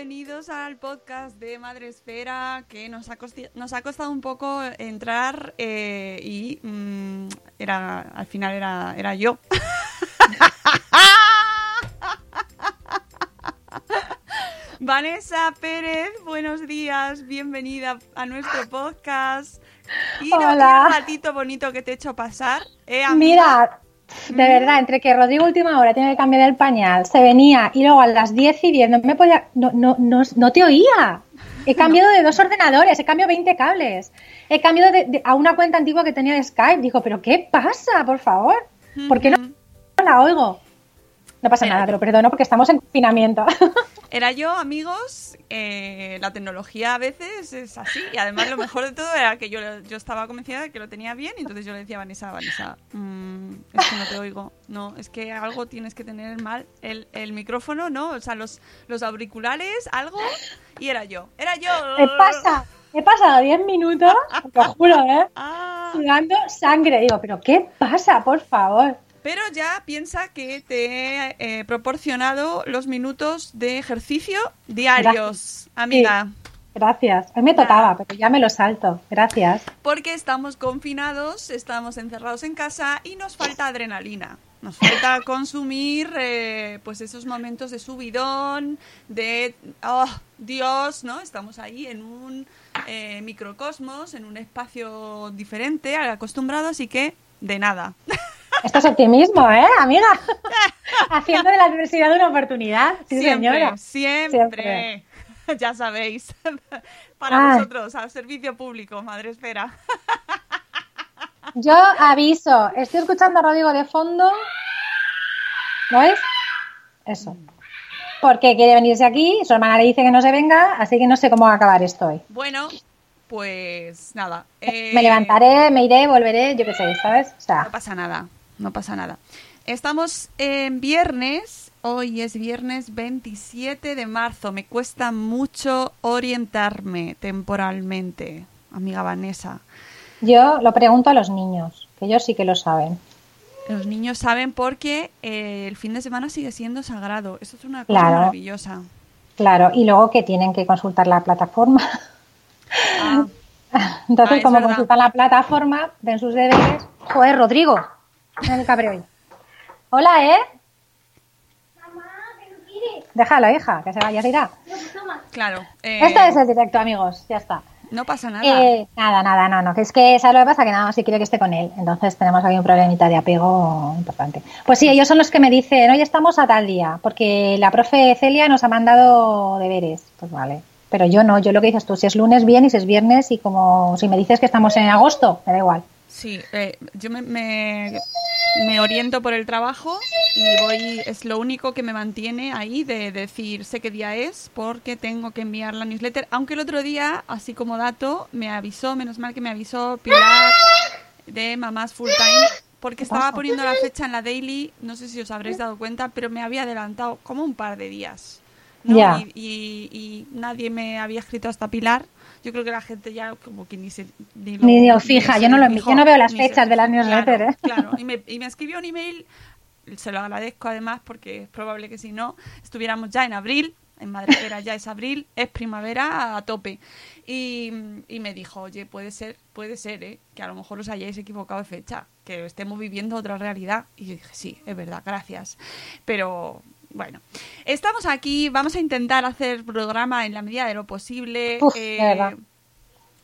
bienvenidos al podcast de Madre Esfera que nos ha, costi- nos ha costado un poco entrar eh, y mm, era al final era, era yo. Vanessa Pérez, buenos días, bienvenida a nuestro podcast. Y no, Hola. un ratito bonito que te he hecho pasar. ¿eh? Mira, de verdad, entre que Rodrigo última hora tiene que cambiar el pañal, se venía y luego a las 10 y 10 no me podía, no, no, no, no te oía. He cambiado de dos ordenadores, he cambiado 20 cables, he cambiado de- de- a una cuenta antigua que tenía de Skype. Digo, pero ¿qué pasa, por favor? ¿Por qué no, la oigo? No pasa nada, te lo perdono porque estamos en confinamiento. Era yo, amigos, eh, la tecnología a veces es así. Y además lo mejor de todo era que yo, yo estaba convencida de que lo tenía bien y entonces yo le decía a Vanessa, Vanessa, mm, es que no te oigo. No, es que algo tienes que tener mal. El, el micrófono, ¿no? O sea, los, los auriculares, algo. Y era yo. Era yo. ¿Qué pasa? He pasado 10 minutos, te lo juro, ¿eh? Ah, Sudando sangre. Digo, pero ¿qué pasa, por favor? Pero ya piensa que te he eh, proporcionado los minutos de ejercicio diarios, amiga. Gracias. A mí me tocaba, pero ya me lo salto. Gracias. Porque estamos confinados, estamos encerrados en casa y nos falta adrenalina. Nos falta consumir eh, pues esos momentos de subidón, de oh, Dios, ¿no? Estamos ahí en un eh, microcosmos, en un espacio diferente al acostumbrado, así que de nada. Esto es optimismo, ¿eh, amiga? Haciendo de la adversidad una oportunidad. Sí, siempre, señora. siempre, Siempre. Ya sabéis. Para Ay. vosotros, al servicio público, madre espera. Yo aviso, estoy escuchando a Rodrigo de fondo. ¿Lo ves? Eso. Porque quiere venirse aquí, su hermana le dice que no se venga, así que no sé cómo va a acabar esto hoy. Bueno, pues nada. eh, Me levantaré, me iré, volveré, yo qué sé, ¿sabes? O No pasa nada, no pasa nada. Estamos en viernes, hoy es viernes 27 de marzo. Me cuesta mucho orientarme temporalmente, amiga Vanessa. yo lo pregunto a los niños, que ellos sí que lo saben. Los niños saben porque eh, el fin de semana sigue siendo sagrado. Eso es una cosa Claro. maravillosa. Claro, y luego que tienen que consultar la plataforma. Ah, Entonces, Ah, como consultan la plataforma, ven sus deberes. Joder, Rodrigo. Mira el cabreo hoy. Hola, ¿eh? Déjalo, hija, que se vaya, se irá. claro. eh, Este es el directo, amigos. Ya está. No pasa nada. Eh, nada, nada, no, no. que Es que, ¿sabes lo que pasa? Que nada más si quiere que esté con él. Entonces tenemos aquí un problemita de apego importante. Pues sí, ellos son los que me dicen, hoy estamos a tal día, porque la profe Celia nos ha mandado deberes. Pues vale. Pero yo no, yo lo que dices tú, si es lunes, bien, y si es viernes, y como si me dices que estamos en agosto, me da igual. Sí, eh, yo me, me, me oriento por el trabajo y voy, es lo único que me mantiene ahí de decir sé qué día es porque tengo que enviar la newsletter, aunque el otro día, así como dato, me avisó, menos mal que me avisó Pilar de Mamás Full Time porque estaba poniendo la fecha en la daily, no sé si os habréis dado cuenta, pero me había adelantado como un par de días. Y, y- y nadie me había escrito hasta Pilar. Yo creo que la gente ya como que ni se ni lo, Ni lo fija, yo no lo- fijó, yo no veo las se fechas de las newsletters, Claro, ¿eh? claro. Y me, y me escribió un email, se lo agradezco además porque es probable que si no estuviéramos ya en abril, en Madrefera ya es abril, es primavera a tope. Y, y me dijo, oye, puede ser, puede ser, ¿eh? que a lo mejor os hayáis equivocado de fecha, que estemos viviendo otra realidad. Y yo dije, sí, es verdad, gracias. Pero bueno, estamos aquí, vamos a intentar hacer programa en la medida de lo posible. Uf, eh,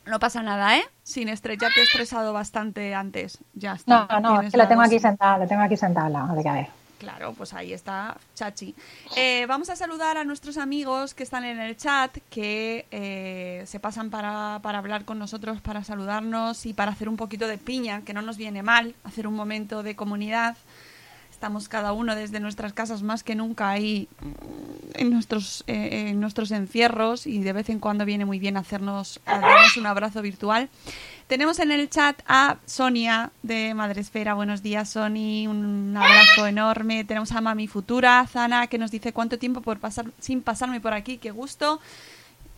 no pasa nada, ¿eh? Sin estrés, ya te he estresado bastante antes. Ya está. No, no, es que la tengo aquí dosis. sentado, lo tengo aquí de que a ver. Claro, pues ahí está Chachi. Eh, vamos a saludar a nuestros amigos que están en el chat, que eh, se pasan para, para hablar con nosotros, para saludarnos y para hacer un poquito de piña, que no nos viene mal, hacer un momento de comunidad. Estamos cada uno desde nuestras casas más que nunca ahí mm, en nuestros, eh, en nuestros encierros y de vez en cuando viene muy bien hacernos a darnos un abrazo virtual. Tenemos en el chat a Sonia de Madresfera. Buenos días, Sony. Un abrazo enorme. Tenemos a Mami Futura, Zana, que nos dice cuánto tiempo por pasar sin pasarme por aquí. Qué gusto.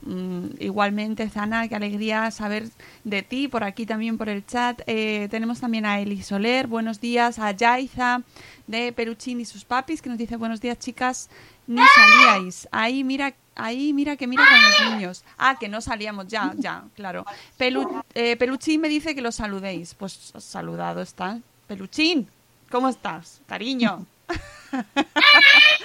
Mm, igualmente, Zana, qué alegría saber de ti por aquí también por el chat. Eh, tenemos también a Eli Soler, buenos días, a Yaiza de Peruchín y sus papis, que nos dice buenos días, chicas, ni salíais. Ahí mira, ahí mira que mira con los niños. Ah, que no salíamos, ya, ya, claro. Pelu- eh, Peluchín me dice que los saludéis. Pues saludado está. Peluchín, ¿cómo estás, cariño?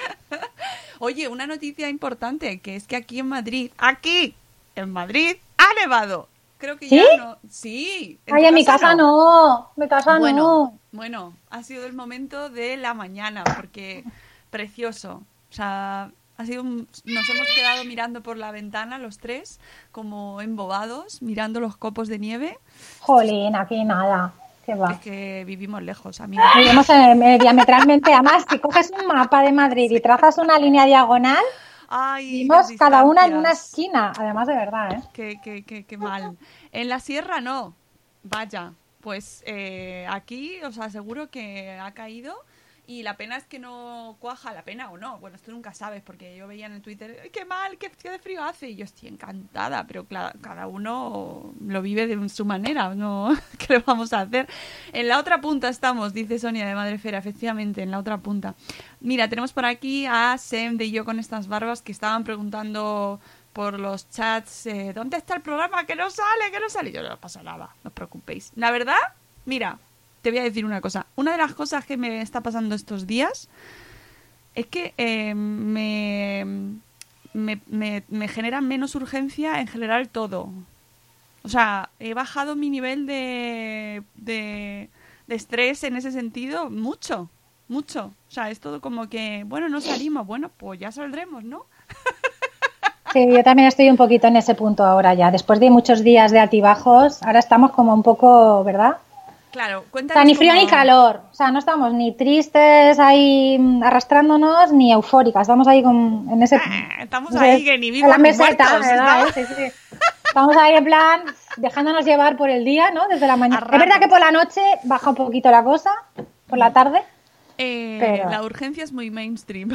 Oye, una noticia importante, que es que aquí en Madrid, aquí, en Madrid, ha nevado. Creo que ¿Sí? ya no. Sí. Ay, tu en mi casa no, en mi casa bueno, no. bueno, ha sido el momento de la mañana, porque precioso. O sea, ha sido un- nos hemos quedado mirando por la ventana los tres, como embobados, mirando los copos de nieve. Jolín, aquí nada. ¿Qué va? Es que vivimos lejos, amigos. Vivimos eh, diametralmente, además, si coges un mapa de Madrid y trazas una línea diagonal, Ay, vivimos cada una en una esquina, además de verdad, ¿eh? Qué, qué, qué, qué mal. En la sierra no. Vaya, pues eh, aquí os aseguro que ha caído y la pena es que no cuaja la pena o no. Bueno, esto nunca sabes porque yo veía en el Twitter, "Ay, qué mal, qué, frío hace. Y yo estoy encantada, pero cada uno lo vive de su manera, ¿no? ¿Qué le vamos a hacer? En la otra punta estamos, dice Sonia de Madrefera, efectivamente, en la otra punta. Mira, tenemos por aquí a Sem de Yo con estas barbas que estaban preguntando por los chats, eh, ¿dónde está el programa? Que no sale, que no sale. Yo no pasa nada, no os preocupéis. La verdad, mira, te voy a decir una cosa. Una de las cosas que me está pasando estos días es que eh, me, me, me, me genera menos urgencia en general todo. O sea, he bajado mi nivel de, de, de estrés en ese sentido mucho, mucho. O sea, es todo como que, bueno, no salimos, bueno, pues ya saldremos, ¿no? Sí, yo también estoy un poquito en ese punto ahora ya. Después de muchos días de altibajos, ahora estamos como un poco, ¿verdad? Claro, O cuéntanos. sea, ni frío cómo- ni calor. O sea, no estamos ni tristes ahí mm, arrastrándonos, ni eufóricas. Estamos ahí con, en ese... Ah, Estamos no sé, ahí que ni en la meseta, muertos, ¿verdad? ¿no? Sí, sí. Estamos ahí en plan dejándonos llevar por el día, ¿no? Desde la mañana. Es verdad que por la noche baja un poquito la cosa, por la tarde. Eh, Pero- La urgencia es muy mainstream.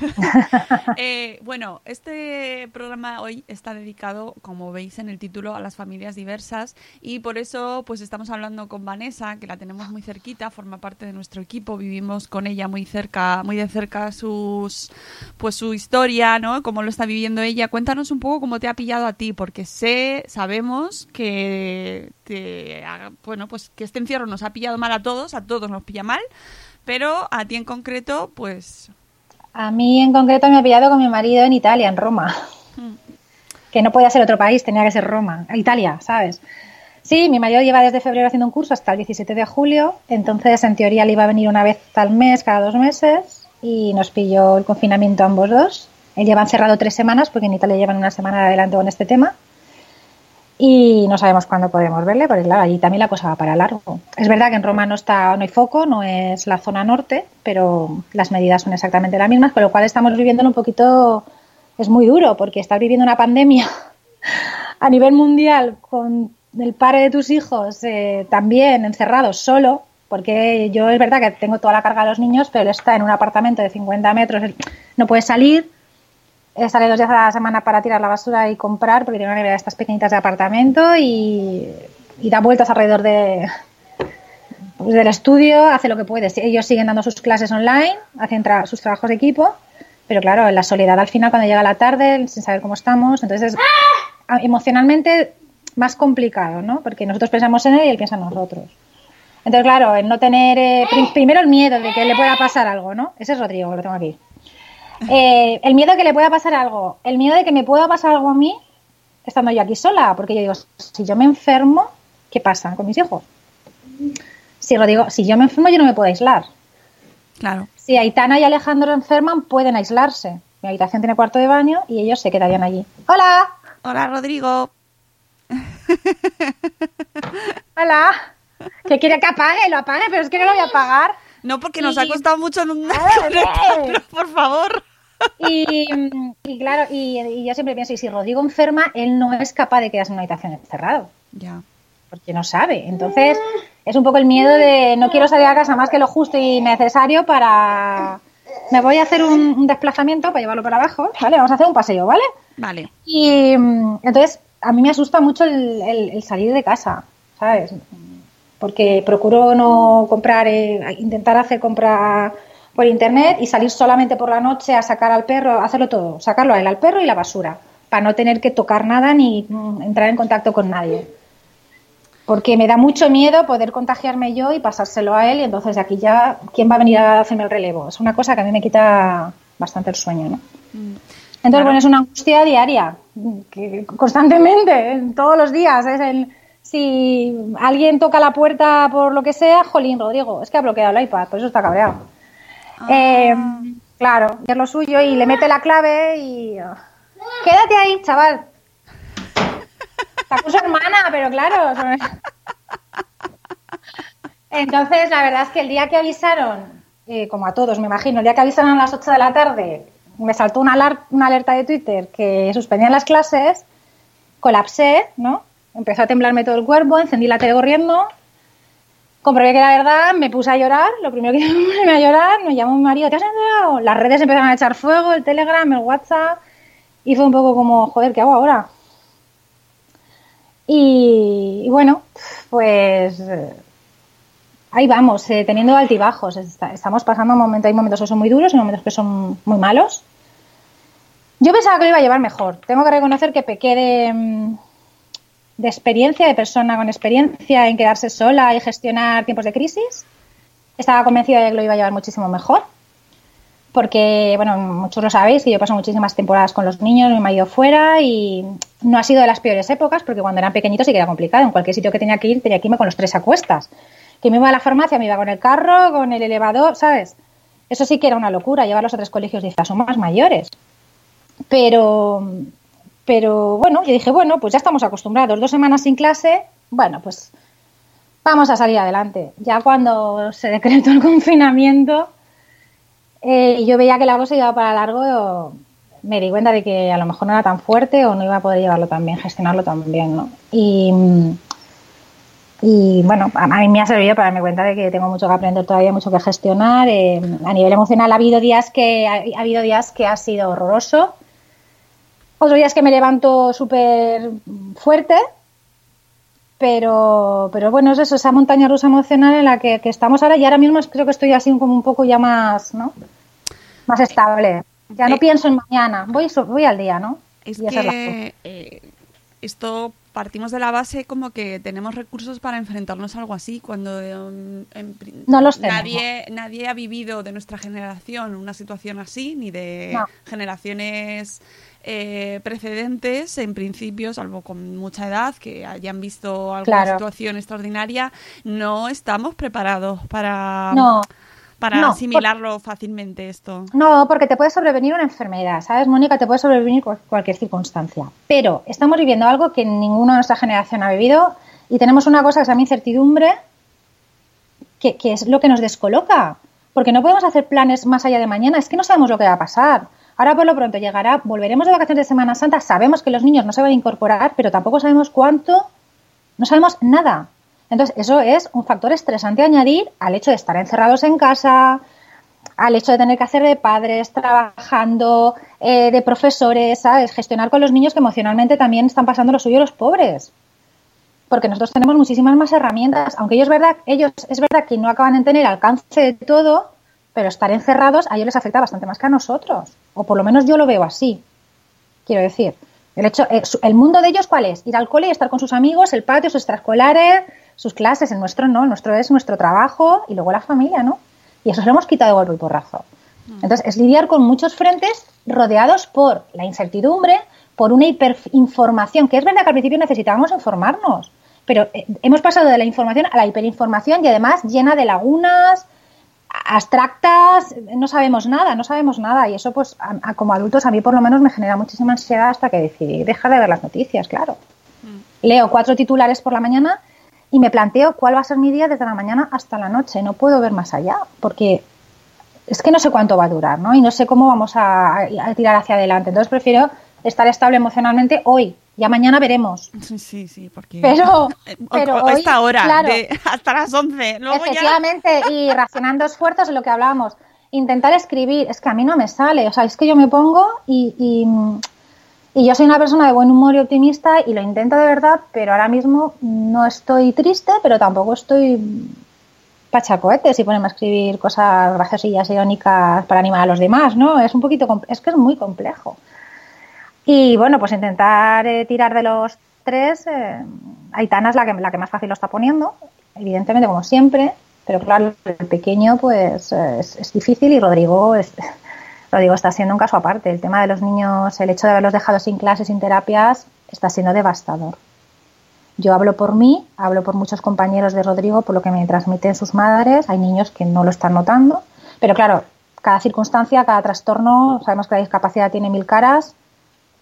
Eh, bueno, este programa hoy está dedicado, como veis en el título, a las familias diversas y por eso pues estamos hablando con Vanessa, que la tenemos muy cerquita, forma parte de nuestro equipo, vivimos con ella muy cerca, muy de cerca sus pues su historia, ¿no? Cómo lo está viviendo ella. Cuéntanos un poco cómo te ha pillado a ti, porque sé, sabemos que te, bueno, pues que este encierro nos ha pillado mal a todos, a todos nos pilla mal. Pero a ti en concreto, pues A mí en concreto me ha pillado con mi marido en Italia, en Roma. que no podía ser otro país, tenía que ser Roma, Italia, ¿sabes? Sí, mi marido lleva desde febrero haciendo un curso hasta el 17 de julio, entonces en teoría le iba a venir una vez al mes, cada dos meses, y nos pilló el confinamiento ambos dos. Él lleva encerrado tres semanas, porque en Italia llevan una semana adelante con este tema, y no sabemos cuándo podremos verle, porque claro, allí también la cosa va para largo. Es verdad que en Roma no está, no hay foco, no es la zona norte, pero las medidas son exactamente las mismas, con lo cual estamos viviendo un poquito, es muy duro, porque estar viviendo una pandemia a nivel mundial con el padre de tus hijos eh, también encerrados solo, porque yo es verdad que tengo toda la carga de los niños, pero él está en un apartamento de 50 metros, no puede salir, sale dos días a la semana para tirar la basura y comprar, porque tiene una nevera de estas pequeñitas de apartamento y, da vueltas alrededor de, pues, del estudio, hace lo que puede. Ellos siguen dando sus clases online, hacen tra- sus trabajos de equipo, pero claro, en la soledad al final, cuando llega la tarde, sin saber cómo estamos, entonces es a- emocionalmente más complicado, ¿no? Porque nosotros pensamos en él y él piensa en nosotros. Entonces, claro, el no tener, eh, prim- primero el miedo de que le pueda pasar algo, ¿no? Ese es Rodrigo, lo tengo aquí. Eh, el miedo de que le pueda pasar algo, el miedo de que me pueda pasar algo a mí estando yo aquí sola, porque yo digo, si yo me enfermo, ¿qué pasa con mis hijos? Si Rodrigo, si yo me enfermo, yo no me puedo aislar. Claro. Si Aitana y Alejandro enferman, pueden aislarse. Mi habitación tiene cuarto de baño y ellos se quedarían allí. ¡Hola! Hola, Rodrigo. ¡Hola! ¿Qué quiere que apague? Lo apague, pero es que no lo voy a apagar. No, porque nos ha costado mucho en un... Por favor. Y, y claro, y, y yo siempre pienso, y si Rodrigo enferma, él no es capaz de quedarse en una habitación encerrado, Ya. porque no sabe. Entonces, es un poco el miedo de no quiero salir a casa más que lo justo y necesario para... Me voy a hacer un, un desplazamiento para llevarlo para abajo, ¿vale? Vamos a hacer un paseo, ¿vale? Vale. Y entonces, a mí me asusta mucho el, el- el salir de casa, ¿sabes? Porque procuro no comprar, eh, intentar hacer compra por internet y salir solamente por la noche a sacar al perro, hacerlo todo, sacarlo a él, al perro y la basura, para no tener que tocar nada ni mm, entrar en contacto con nadie. Porque me da mucho miedo poder contagiarme yo y pasárselo a él y entonces aquí ya, ¿quién va a venir a hacerme el relevo? Es una cosa que a mí me quita bastante el sueño, ¿no? Entonces, bueno, es una angustia diaria, que constantemente, en todos los días. Es el, si alguien toca la puerta por lo que sea, jolín, Rodrigo, es que ha bloqueado el iPad, por eso está cabreado. Eh, claro, es lo suyo y le mete la clave y... Quédate ahí, chaval. Está con su hermana, pero claro. Entonces, la verdad es que el día que avisaron, eh, como a todos me imagino, el día que avisaron a las 8 de la tarde, me saltó una, alar- una alerta de Twitter que suspendían las clases, colapsé, ¿no? Empezó a temblarme todo el cuerpo, encendí la tele corriendo, comprobé que era verdad, me puse a llorar, lo primero que me puse a llorar, me llamó mi marido, ¿te has enterado? Las redes empezaron a echar fuego, el Telegram, el WhatsApp, y fue un poco como, joder, ¿qué hago ahora? Y, bueno, pues eh, ahí vamos, eh, teniendo altibajos. Estamos pasando momentos, hay momentos que son muy duros y momentos que son muy malos. Yo pensaba que lo iba a llevar mejor. Tengo que reconocer que pequé de, mm, de experiencia, de persona con experiencia en quedarse sola y gestionar tiempos de crisis. Estaba convencida de que lo iba a llevar muchísimo mejor. Porque, bueno, muchos lo sabéis, que yo paso muchísimas temporadas con los niños, mi marido fuera y no ha sido de las peores épocas porque cuando eran pequeñitos sí que era complicado. En cualquier sitio que tenía que ir, tenía que irme con los tres a cuestas. Que me iba a la farmacia, me iba con el carro, con el elevador, ¿sabes? Eso sí que era una locura, llevarlos a tres colegios de son más mayores. Pero, pero bueno, yo dije, bueno, pues ya estamos acostumbrados. Dos semanas sin clase, bueno, pues vamos a salir adelante. Ya cuando se decretó el confinamiento eh, y yo veía que la cosa iba para largo, me di cuenta de que a lo mejor no era tan fuerte o no iba a poder llevarlo tan bien, gestionarlo tan bien, ¿no? Y, y bueno, a, mí me ha servido para darme cuenta de que tengo mucho que aprender todavía, mucho que gestionar. Eh, a nivel emocional ha habido días que ha habido días que ha sido horroroso. Otros días que me levanto súper fuerte, pero, pero bueno, es eso, esa montaña rusa emocional en la que, que estamos ahora y ahora mismo creo que estoy así como un poco ya más, ¿no? Más estable. Ya no Eh, pienso en mañana, voy, voy al día, ¿no? Es Y esa es que eh, esto partimos de la base como que tenemos recursos para enfrentarnos a algo así cuando em, en No los nadie nadie ha vivido de nuestra generación una situación así ni de No. generaciones eh, precedentes en principio salvo con mucha edad que hayan visto alguna Claro. situación extraordinaria no estamos preparados para No, para no, asimilarlo fácilmente esto No, porque te puede sobrevenir una enfermedad, ¿sabes, Mónica? Te puede sobrevenir cual- cualquier circunstancia. Pero estamos viviendo algo que ninguna de nuestra generación ha vivido y tenemos una cosa que se llama incertidumbre, que, que es lo que nos descoloca. Porque no podemos hacer planes más allá de mañana, es que no sabemos lo que va a pasar. Ahora por lo pronto llegará, volveremos de vacaciones de Semana Santa, sabemos que los niños no se van a incorporar, pero tampoco sabemos cuánto, no sabemos nada. Entonces, eso es un factor estresante añadir al hecho de estar encerrados en casa, al hecho de tener que hacer de padres, trabajando, eh, de profesores, ¿sabes? Gestionar con los niños que emocionalmente también están pasando lo suyo los pobres. Porque nosotros tenemos muchísimas más herramientas, aunque ellos, verdad, ellos es verdad que no acaban de tener alcance de todo, pero estar encerrados a ellos les afecta bastante más que a nosotros. O por lo menos yo lo veo así. Quiero decir, el, hecho, eh, el mundo de ellos, ¿cuál es? Ir al cole y estar con sus amigos, el patio, sus extraescolares, sus clases. El nuestro no, el nuestro es nuestro trabajo y luego la familia, ¿no? Y eso se lo hemos quitado de golpe y porrazo. Entonces, es lidiar con muchos frentes rodeados por la incertidumbre, por una hiperinformación, que es verdad que al principio necesitábamos informarnos, pero eh, hemos pasado de la información a la hiperinformación y además llena de lagunas, abstractas, no sabemos nada, no sabemos nada y eso pues a- a- como adultos a mí por lo menos me genera muchísima ansiedad hasta que decidí dejar de ver las noticias, claro. Leo cuatro titulares por la mañana y me planteo cuál va a ser mi día desde la mañana hasta la noche, no puedo ver más allá porque es que no sé cuánto va a durar, ¿no? Y no sé cómo vamos a, a tirar hacia adelante, entonces prefiero estar estable emocionalmente hoy, ya mañana veremos. Sí, sí, porque... Pero- o- pero o hoy, esta hora, claro. de- hasta las 11. Luego ya... Efectivamente, y racionando esfuerzos en lo que hablábamos. Intentar escribir, es que a mí no me sale. O sea, es que yo me pongo y, y, y yo soy una persona de buen humor y optimista y lo intento de verdad, pero ahora mismo no estoy triste, pero tampoco estoy pachacohetes y ponerme a escribir cosas graciosillas, irónicas para animar a los demás, ¿no? Es un poquito, es que es muy complejo. Y bueno, pues intentar eh, tirar de los tres. Eh, Aitana es la que, la que más fácil lo está poniendo, evidentemente, como siempre. Pero claro, el pequeño, pues eh, es, es difícil y Rodrigo, es, Rodrigo está siendo un caso aparte. El tema de los niños, el hecho de haberlos dejado sin clases, sin terapias, está siendo devastador. Yo hablo por mí, hablo por muchos compañeros de Rodrigo, por lo que me transmiten sus madres. Hay niños que no lo están notando. Pero claro, cada circunstancia, cada trastorno, sabemos que la discapacidad tiene mil caras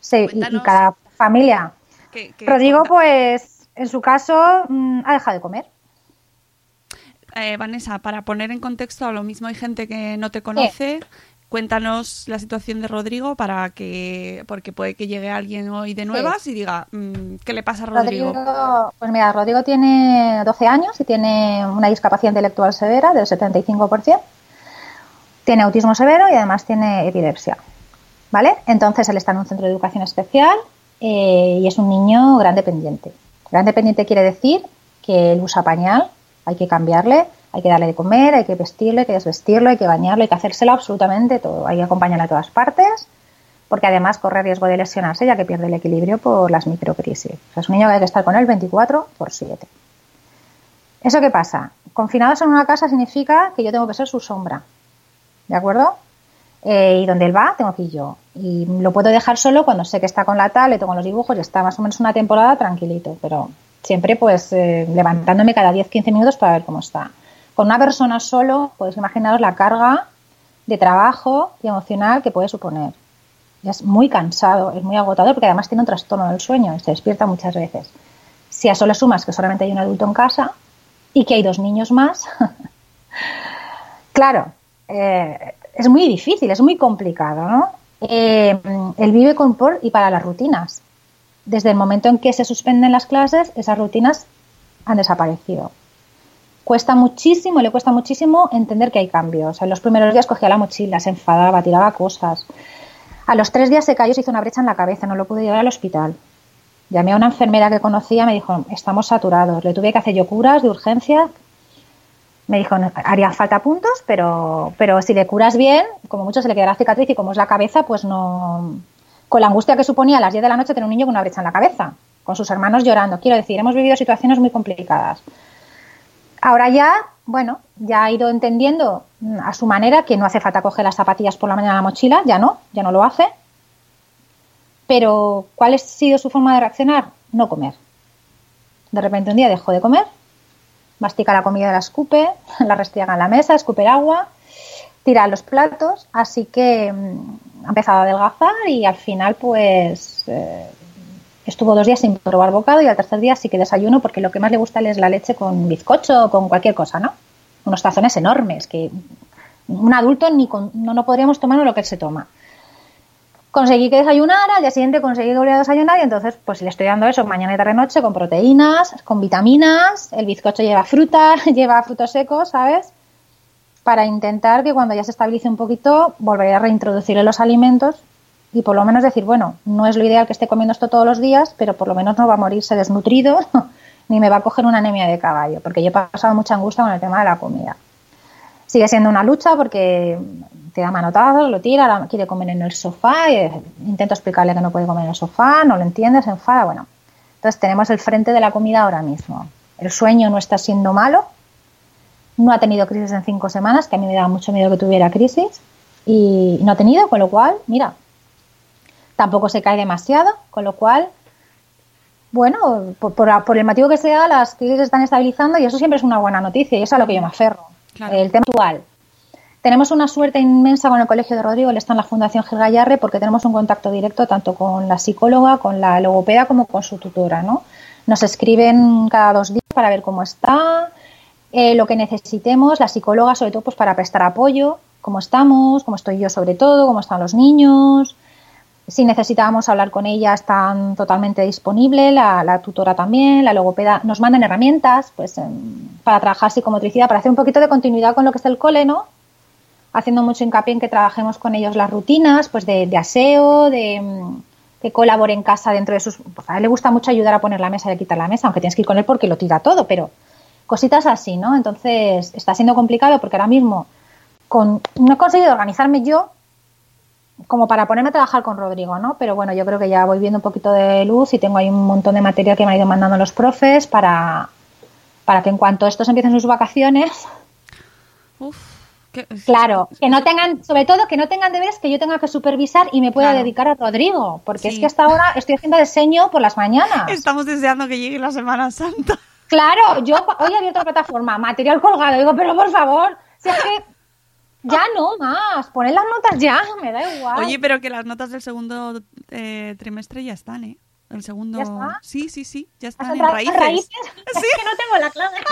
Sí, y- cada familia. Rodrigo, pues, en su caso, mm, ha dejado de comer. Eh, Vanessa, para poner en contexto, a lo mismo hay gente que no te conoce. Cuéntanos la situación de Rodrigo para que, porque puede que llegue alguien hoy de nuevas y diga, mm, ¿qué le pasa a Rodrigo? pues mira, Rodrigo tiene 12 años y tiene una discapacidad intelectual severa del 75%. Tiene autismo severo y además tiene epilepsia. ¿Vale? Entonces él está en un centro de educación especial eh, y es un niño gran dependiente. Gran dependiente quiere decir que él usa pañal, hay que cambiarle, hay que darle de comer, hay que vestirle, hay que desvestirlo, hay que bañarlo, hay que hacérselo absolutamente todo. Hay que acompañarle a todas partes porque además corre riesgo de lesionarse ya que pierde el equilibrio por las microcrisis. O es un niño que hay que estar con él 24 por 7. ¿Eso qué pasa? Confinados en una casa significa que yo tengo que ser su sombra. ¿De acuerdo? Eh, y donde él va, tengo que ir yo. Y lo puedo dejar solo cuando sé que está con la tablet o con los dibujos y está más o menos una temporada tranquilito. Pero siempre pues eh, levantándome cada 10-15 minutos para ver cómo está. Con una persona solo, podéis imaginaros la carga de trabajo y emocional que puede suponer. Es muy cansado, es muy agotador porque además tiene un trastorno del sueño y se despierta muchas veces. Si a eso le sumas que solamente hay un adulto en casa y que hay dos niños más, claro, eh, es muy difícil, es muy complicado, ¿no? Eh, él vive con por y para las rutinas. Desde el momento en que se suspenden las clases, esas rutinas han desaparecido. Cuesta muchísimo, le cuesta muchísimo entender que hay cambios. En los primeros días cogía la mochila, se enfadaba, tiraba cosas. A los tres días se cayó se hizo una brecha en la cabeza, no lo pude llevar al hospital. Llamé a una enfermera que conocía, me dijo, estamos saturados. Le tuve que hacer yo curas de urgencia. Me dijo, "No, haría falta puntos, pero, pero si le curas bien, como mucho se le quedará cicatriz y como es la cabeza, pues no. Con la angustia que suponía a las 10 de la noche tener un niño con una brecha en la cabeza. con sus hermanos llorando. Quiero decir, hemos vivido situaciones muy complicadas. Ahora ya, bueno, ya ha ido entendiendo mm, a su manera que no hace falta coger las zapatillas por la mañana en la mochila, ya no, ya no lo hace. Pero, ¿cuál ha sido su forma de reaccionar? No comer. De repente un día dejó de comer, mastica la comida, la escupe, la restriega en la mesa, escupe el agua, tira los platos, así que mm, ha empezado a adelgazar y al final pues eh, estuvo dos días sin probar bocado y al tercer día sí que desayuno porque lo que más le gusta es la leche con bizcocho o con cualquier cosa, ¿no? Unos tazones enormes que un adulto ni con, no, no podríamos tomar lo que él se toma. Conseguí que desayunara, al día siguiente conseguí que volviera a desayunar y entonces pues le estoy dando eso mañana y tarde noche con proteínas, con vitaminas, el bizcocho lleva fruta, lleva frutos secos, ¿sabes? Para intentar que cuando ya se estabilice un poquito volver a reintroducirle los alimentos y por lo menos decir, bueno, no es lo ideal que esté comiendo esto todos los días, pero por lo menos no va a morirse desnutrido ni me va a coger una anemia de caballo, porque yo he pasado mucha angustia con el tema de la comida. Sigue siendo una lucha porque te da manotazos, lo tira, quiere comer en el sofá, y intento explicarle que no puede comer en el sofá, no lo entiende, se enfada, bueno. Entonces tenemos el frente de la comida ahora mismo. El sueño no está siendo malo, no ha tenido crisis en cinco semanas, que a mí me daba mucho miedo que tuviera crisis, y no ha tenido, con lo cual, mira, tampoco se cae demasiado, con lo cual, bueno, por, por, por el motivo que sea, las crisis se están estabilizando y eso siempre es una buena noticia y eso es a lo que yo me aferro. Claro. El tema actual. Tenemos una suerte inmensa con el Colegio de Rodrigo, él está en la Fundación Gil Gallarre, porque tenemos un contacto directo tanto con la psicóloga, con la logopeda, como con su tutora, ¿no? Nos escriben cada dos días para ver cómo está, eh, lo que necesitemos, la psicóloga sobre todo pues para prestar apoyo, cómo estamos, cómo estoy yo sobre todo, cómo están los niños, si necesitábamos hablar con ella están totalmente disponibles, la, la, tutora también, la logopeda, nos mandan herramientas pues para trabajar psicomotricidad, para hacer un poquito de continuidad con lo que es el cole, ¿no? haciendo mucho hincapié en que trabajemos con ellos las rutinas pues de, de aseo, de que colabore en casa dentro de sus... Pues a él le gusta mucho ayudar a poner la mesa y a quitar la mesa, aunque tienes que ir con él porque lo tira todo, pero cositas así, ¿no? Entonces está siendo complicado porque ahora mismo con, no he conseguido organizarme yo como para ponerme a trabajar con Rodrigo, ¿no? Pero bueno, yo creo que ya voy viendo un poquito de luz y tengo ahí un montón de material que me han ido mandando los profes para, para que en cuanto estos empiecen sus vacaciones... Uf. Que, claro, que no tengan, sobre todo que no tengan deberes que yo tenga que supervisar y me pueda Claro. dedicar a Rodrigo, porque Sí. es que hasta ahora estoy haciendo diseño por las mañanas. Estamos deseando que llegue la Semana Santa. Claro, yo hoy abierto la plataforma, material colgado, digo, pero por favor, si es que ya no más, poned las notas ya, me da igual. Oye, pero que las notas del segundo eh, trimestre ya están, ¿eh? El segundo. ¿Ya está? Sí, sí, sí, ya ¿Has están en raíces. en raíces? Sí. Es que no tengo la clave.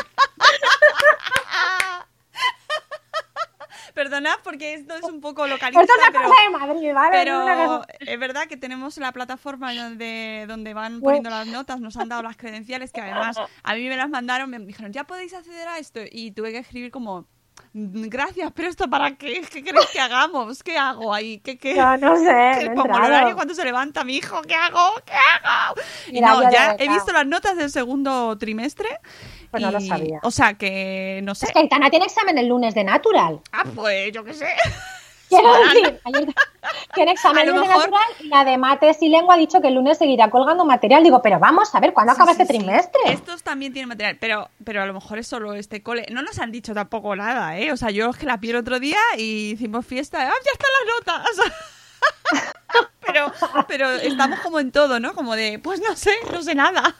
Perdona, porque esto es un poco localista, Esto es una pero, cosa de Madrid, ¿vale? pero es verdad que tenemos la plataforma donde, donde van Pues- poniendo las notas, nos han dado las credenciales, que además a mí me las mandaron, me dijeron, ya podéis acceder a esto, y tuve que escribir como, "Mm, gracias, pero esto para qué, ¿qué queréis que hagamos? ¿Qué hago ahí? ¿Qué, qué? No, no sé, ¿Qué no pongo el entrado. horario cuando se levanta mi hijo? ¿Qué hago? ¿Qué hago? Y Mira, no, ya he visto las notas del segundo trimestre. Pues no lo sabía. O sea que no sé. Es que Aitana tiene examen el lunes de natural. Ah, pues yo qué sé. Quiero decir, ayer tiene examen de mejor- natural y la de mates y lengua ha dicho que el lunes seguirá colgando material. Digo, pero vamos a ver, ¿cuándo acaba Sí, este sí, trimestre? Estos también tienen material, pero, pero a lo mejor es solo este cole. No nos han dicho tampoco nada, ¿eh? O sea, yo es que la vi el otro día y hicimos fiesta. ¡Ah, ya están las notas! pero, pero estamos como en todo, ¿no? Como de, pues no sé, no sé nada.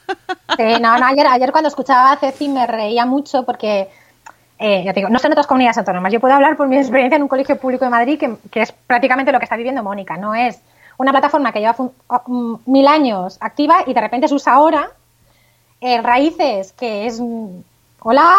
Sí, no, no, ayer, ayer cuando escuchaba a Ceci me reía mucho porque, eh, ya te digo, no sé en otras comunidades autónomas. Yo puedo hablar por mi experiencia en un colegio público de Madrid, que, que es prácticamente lo que está viviendo Mónica. No es una plataforma que lleva fun- mm, mil años activa y de repente se usa ahora. eh, raíces, que es. Hola,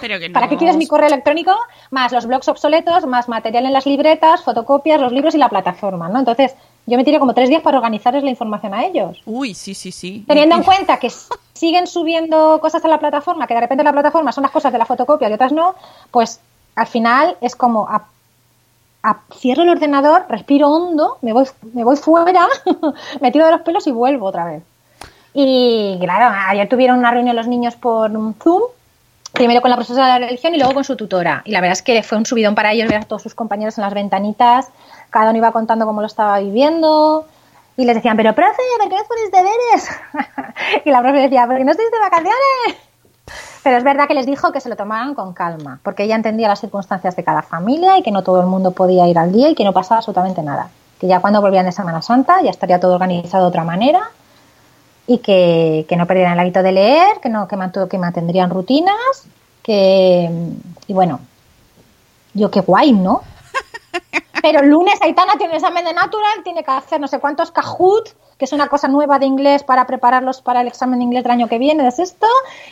Pero que no. ¿para qué quieres mi correo electrónico? Más los blogs obsoletos, más material en las libretas, fotocopias, los libros y la plataforma, ¿no? Entonces, yo me tiré como tres días para organizarles la información a ellos. Uy, sí, sí, sí. Teniendo en cuenta que siguen subiendo cosas a la plataforma, que de repente la plataforma son las cosas de la fotocopia y otras no, pues al final es como a- a- cierro el ordenador, respiro hondo, me voy, me voy fuera, me tiro de los pelos y vuelvo otra vez. Y claro, ayer tuvieron una reunión los niños por un Zoom, primero con la profesora de la religión y luego con su tutora. Y la verdad es que fue un subidón para ellos ver a todos sus compañeros en las ventanitas, cada uno iba contando cómo lo estaba viviendo. Y les decían, pero profe, ¿por qué no ponéis deberes? y la profe decía, porque no estáis de vacaciones. Pero es verdad que les dijo que se lo tomaran con calma, porque ella entendía las circunstancias de cada familia y que no todo el mundo podía ir al día y que no pasaba absolutamente nada. Que ya cuando volvían de Semana Santa ya estaría todo organizado de otra manera y que, que no perdieran el hábito de leer, que no que, mantu- que mantendrían rutinas, que y bueno, yo qué guay, ¿no? Pero el lunes Aitana tiene un examen de natural, tiene que hacer no sé cuántos Kahoot, que es una cosa nueva de inglés para prepararlos para el examen de inglés del año que viene, es esto,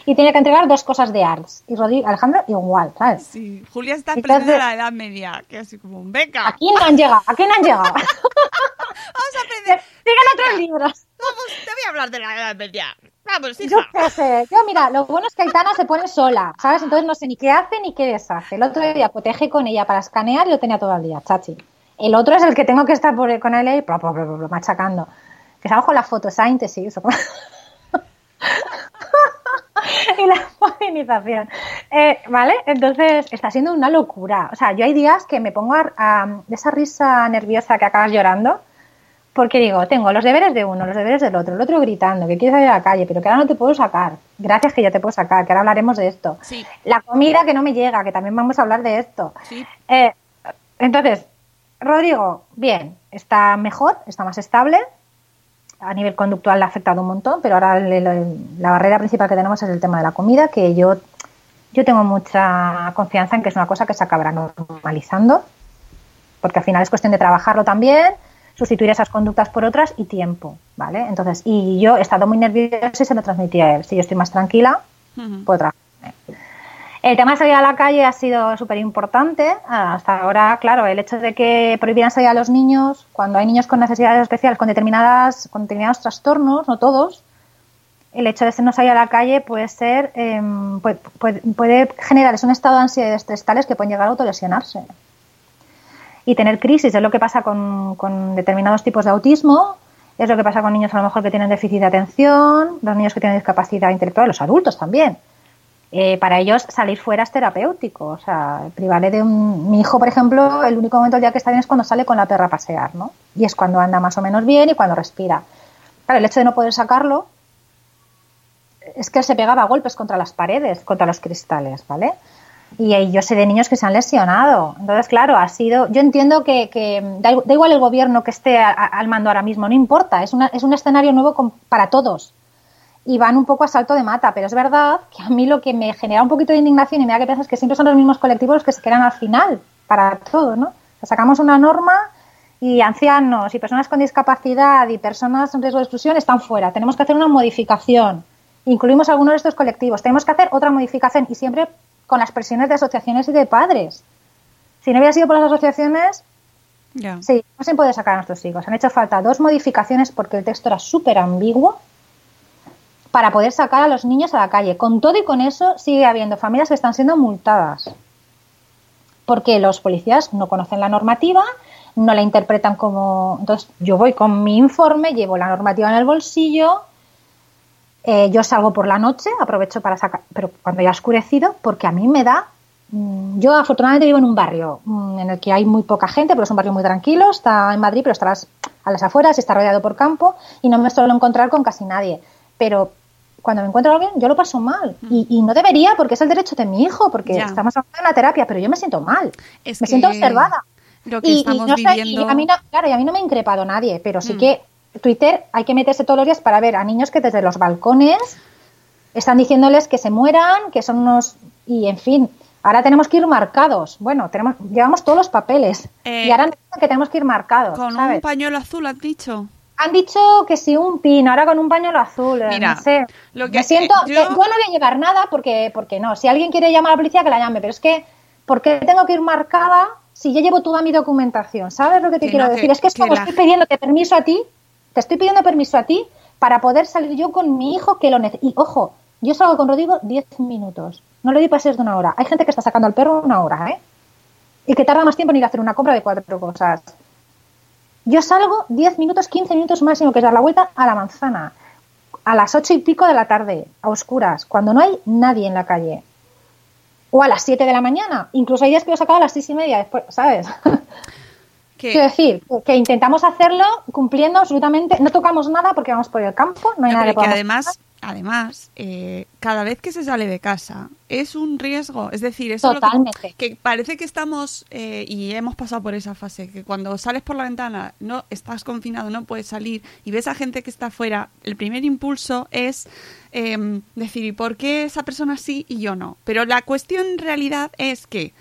y tiene que entregar dos cosas de arts. Y Rodrigo, Alejandro igual, ¿sabes? Sí, Julia está aprendiendo la edad media, que así como un beca. Aquí no han llegado, aquí no han llegado. Vamos a aprender. Sigan otros libros. Vamos, te voy a hablar de la edad media. Vamos, Yo hija. qué sé, yo mira, lo bueno es que Aitana se pone sola, ¿sabes? Entonces no sé ni qué hace ni qué deshace. El otro día coteje con ella para escanear y lo tenía todo el día, chachi. El otro es el que tengo que estar por, con él bla, bla, bla, bla, machacando. Que salgo con la fotosíntesis. y la polinización. Eh, ¿Vale? Entonces está siendo una locura. O sea, yo hay días que me pongo a, a- de esa risa nerviosa que acabas llorando. Porque digo, tengo los deberes de uno, los deberes del otro, el otro gritando, que quieres salir a la calle, pero que ahora no te puedo sacar. Gracias que ya te puedo sacar, que ahora hablaremos de esto. Sí. La comida que no me llega, que también vamos a hablar de esto. Sí. Eh, entonces, Rodrigo, bien, está mejor, está más estable. A nivel conductual le ha afectado un montón, pero ahora le- le- la barrera principal que tenemos es el tema de la comida, que yo, yo tengo mucha confianza en que es una cosa que se acabará normalizando, porque al final es cuestión de trabajarlo también, sustituir esas conductas por otras y tiempo, ¿vale? Entonces, y yo he estado muy nerviosa y se lo transmití a él. Si yo estoy más tranquila, puedo trabajar. El tema de salir a la calle ha sido súper importante. Hasta ahora, claro, el hecho de que prohibieran salir a los niños, cuando hay niños con necesidades especiales, con, determinadas, con determinados trastornos, no todos, el hecho de no salir a la calle puede ser, em, puede, puede, puede generarles un estado de ansiedad y de estrés tales que pueden llegar a autolesionarse. Y tener crisis es lo que pasa con, con determinados tipos de autismo, es lo que pasa con niños a lo mejor que tienen déficit de atención, los niños que tienen discapacidad intelectual, los adultos también. Eh, para ellos salir fuera es terapéutico, o sea, privarle de un... Mi hijo, por ejemplo, el único momento día que está bien es cuando sale con la perra a pasear, ¿no? Y es cuando anda más o menos bien y cuando respira. Claro, el hecho de no poder sacarlo es que se pegaba a golpes contra las paredes, contra los cristales, ¿vale? Y, yo sé de niños que se han lesionado. Entonces, claro, ha sido. Yo entiendo que, que da, da igual el gobierno que esté a- al mando ahora mismo, no importa. Es, una, es un escenario nuevo para todos. Y van un poco a salto de mata. Pero es verdad que a mí lo que me genera un poquito de indignación y me da que pensar es que siempre son los mismos colectivos los que se quedan al final para todo, ¿no? Sacamos una norma y ancianos y personas con discapacidad y personas en riesgo de exclusión están fuera. Tenemos que hacer una modificación. Incluimos algunos de estos colectivos. Tenemos que hacer otra modificación y siempre con las presiones de asociaciones y de padres. Si no hubiera sido por las asociaciones, sí, no se puede sacar a nuestros hijos. Han hecho falta dos modificaciones porque el texto era súper ambiguo para poder sacar a los niños a la calle. Con todo y con eso sigue habiendo familias que están siendo multadas porque los policías no conocen la normativa, no la interpretan como... Entonces yo voy con mi informe, llevo la normativa en el bolsillo, eh, yo salgo por la noche, aprovecho para sacar, pero cuando ya ha oscurecido, porque a mí me da... mm, Yo afortunadamente vivo en un barrio mm, en el que hay muy poca gente, pero es un barrio muy tranquilo, está en Madrid, pero estarás a las afueras, está rodeado por campo y no me suelo encontrar con casi nadie. Pero cuando me encuentro con alguien, yo lo paso mal. Y, y no debería, porque es el derecho de mi hijo, porque Ya. estamos hablando de una terapia, pero yo me siento mal. Es me siento observada. Lo que Y, y estamos no sé, y viviendo. a mí no, claro, y a mí no me ha increpado nadie, pero sí Mm. que Twitter hay que meterse todos los días para ver a niños que desde los balcones están diciéndoles que se mueran, que son unos... Y en fin, ahora tenemos que ir marcados. Bueno, tenemos llevamos todos los papeles. Eh, y ahora que tenemos que ir marcados. Con ¿sabes? un pañuelo azul, has dicho. Han dicho que sí, un pin, ahora con un pañuelo azul. eh, Mira, no sé. lo que- Me siento. eh, yo- yo no voy a llevar nada porque, porque no. Si alguien quiere llamar a la policía, que la llame. Pero es que, ¿por qué tengo que ir marcada si yo llevo toda mi documentación? ¿Sabes lo que te Que quiero no, que- decir? es que es como la- estoy pidiéndote permiso a ti. Te estoy pidiendo permiso a ti para poder salir yo con mi hijo que lo necesita. Y ojo, yo salgo con Rodrigo 10 minutos. No le doy paseos de una hora. Hay gente que está sacando al perro una hora, ¿eh? Y que tarda más tiempo en ir a hacer una compra de cuatro cosas. Yo salgo 10 minutos, 15 minutos máximo, que es dar la vuelta a la manzana. A las 8 y pico de la tarde, a oscuras, cuando no hay nadie en la calle. O a las 7 de la mañana. Incluso hay días que lo he sacado a las 6 y media después, ¿sabes? Que- Quiero decir, que- intentamos hacerlo cumpliendo absolutamente, no tocamos nada porque vamos por el campo, no hay No, nada que que podamos además, además eh, cada vez que se sale de casa es un riesgo. Es decir, eso es lo que- Totalmente. que, parece que estamos eh, y hemos pasado por esa fase, que cuando sales por la ventana, no estás confinado, no puedes salir y ves a gente que está afuera, el primer impulso es eh, decir, ¿y por qué esa persona sí y yo no? Pero la cuestión en realidad es que...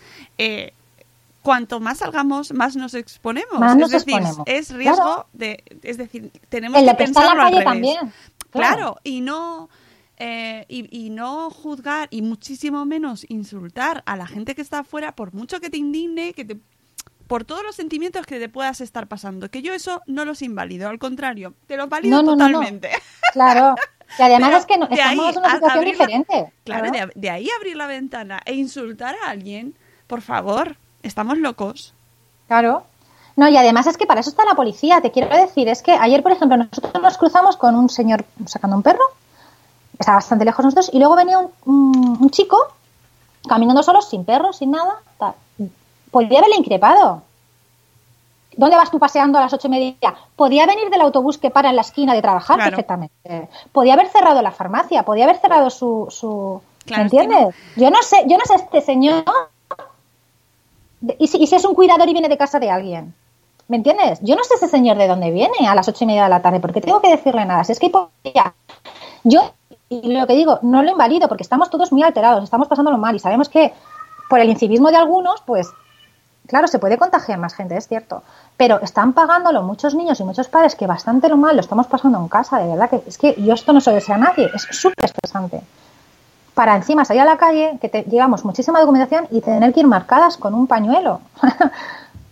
Cuanto más salgamos, más nos exponemos. Más es nos decir, exponemos. es riesgo Claro. de, es decir, tenemos El que prestar la pensarlo al calle revés. también. Claro, Claro. y no eh, y, y no juzgar y muchísimo menos insultar a la gente que está afuera por mucho que te indigne, que te por todos los sentimientos que te puedas estar pasando. Que yo eso no los invalido, al contrario, te los valido No, no, no, no. totalmente. Claro. Y además Pero es que no- estamos ahí en una situación la- diferente. Claro, de, de ahí abrir la ventana e insultar a alguien, por favor, estamos locos. Claro. No, y además es que para eso está la policía. Te quiero decir, es que ayer, por ejemplo, nosotros nos cruzamos con un señor sacando un perro, estaba bastante lejos nosotros, y luego venía un, un- un chico caminando solo, sin perro, sin nada. tal. Podría haberle increpado. ¿Dónde vas tú paseando a las ocho y media? Podía venir del autobús que para en la esquina de trabajar Claro. perfectamente. Podía haber cerrado la farmacia, podía haber cerrado su... su... Claro, ¿Me entiendes? Yo no sé, yo no sé este señor ¿Y si, y si es un cuidador y viene de casa de alguien? ¿Me entiendes? Yo no sé ese señor de dónde viene a las ocho y media de la tarde, porque tengo que decirle nada. Si es que. Yo, y lo que digo, no lo invalido, porque estamos todos muy alterados, estamos pasándolo mal y sabemos que por el incivismo de algunos, pues, claro, se puede contagiar más gente, es cierto. Pero están pagándolo muchos niños y muchos padres que bastante lo mal lo estamos pasando en casa, de verdad que es que yo esto no se lo deseo a nadie, es súper estresante para encima salir a la calle, que te, llevamos muchísima documentación y tener que ir marcadas con un pañuelo.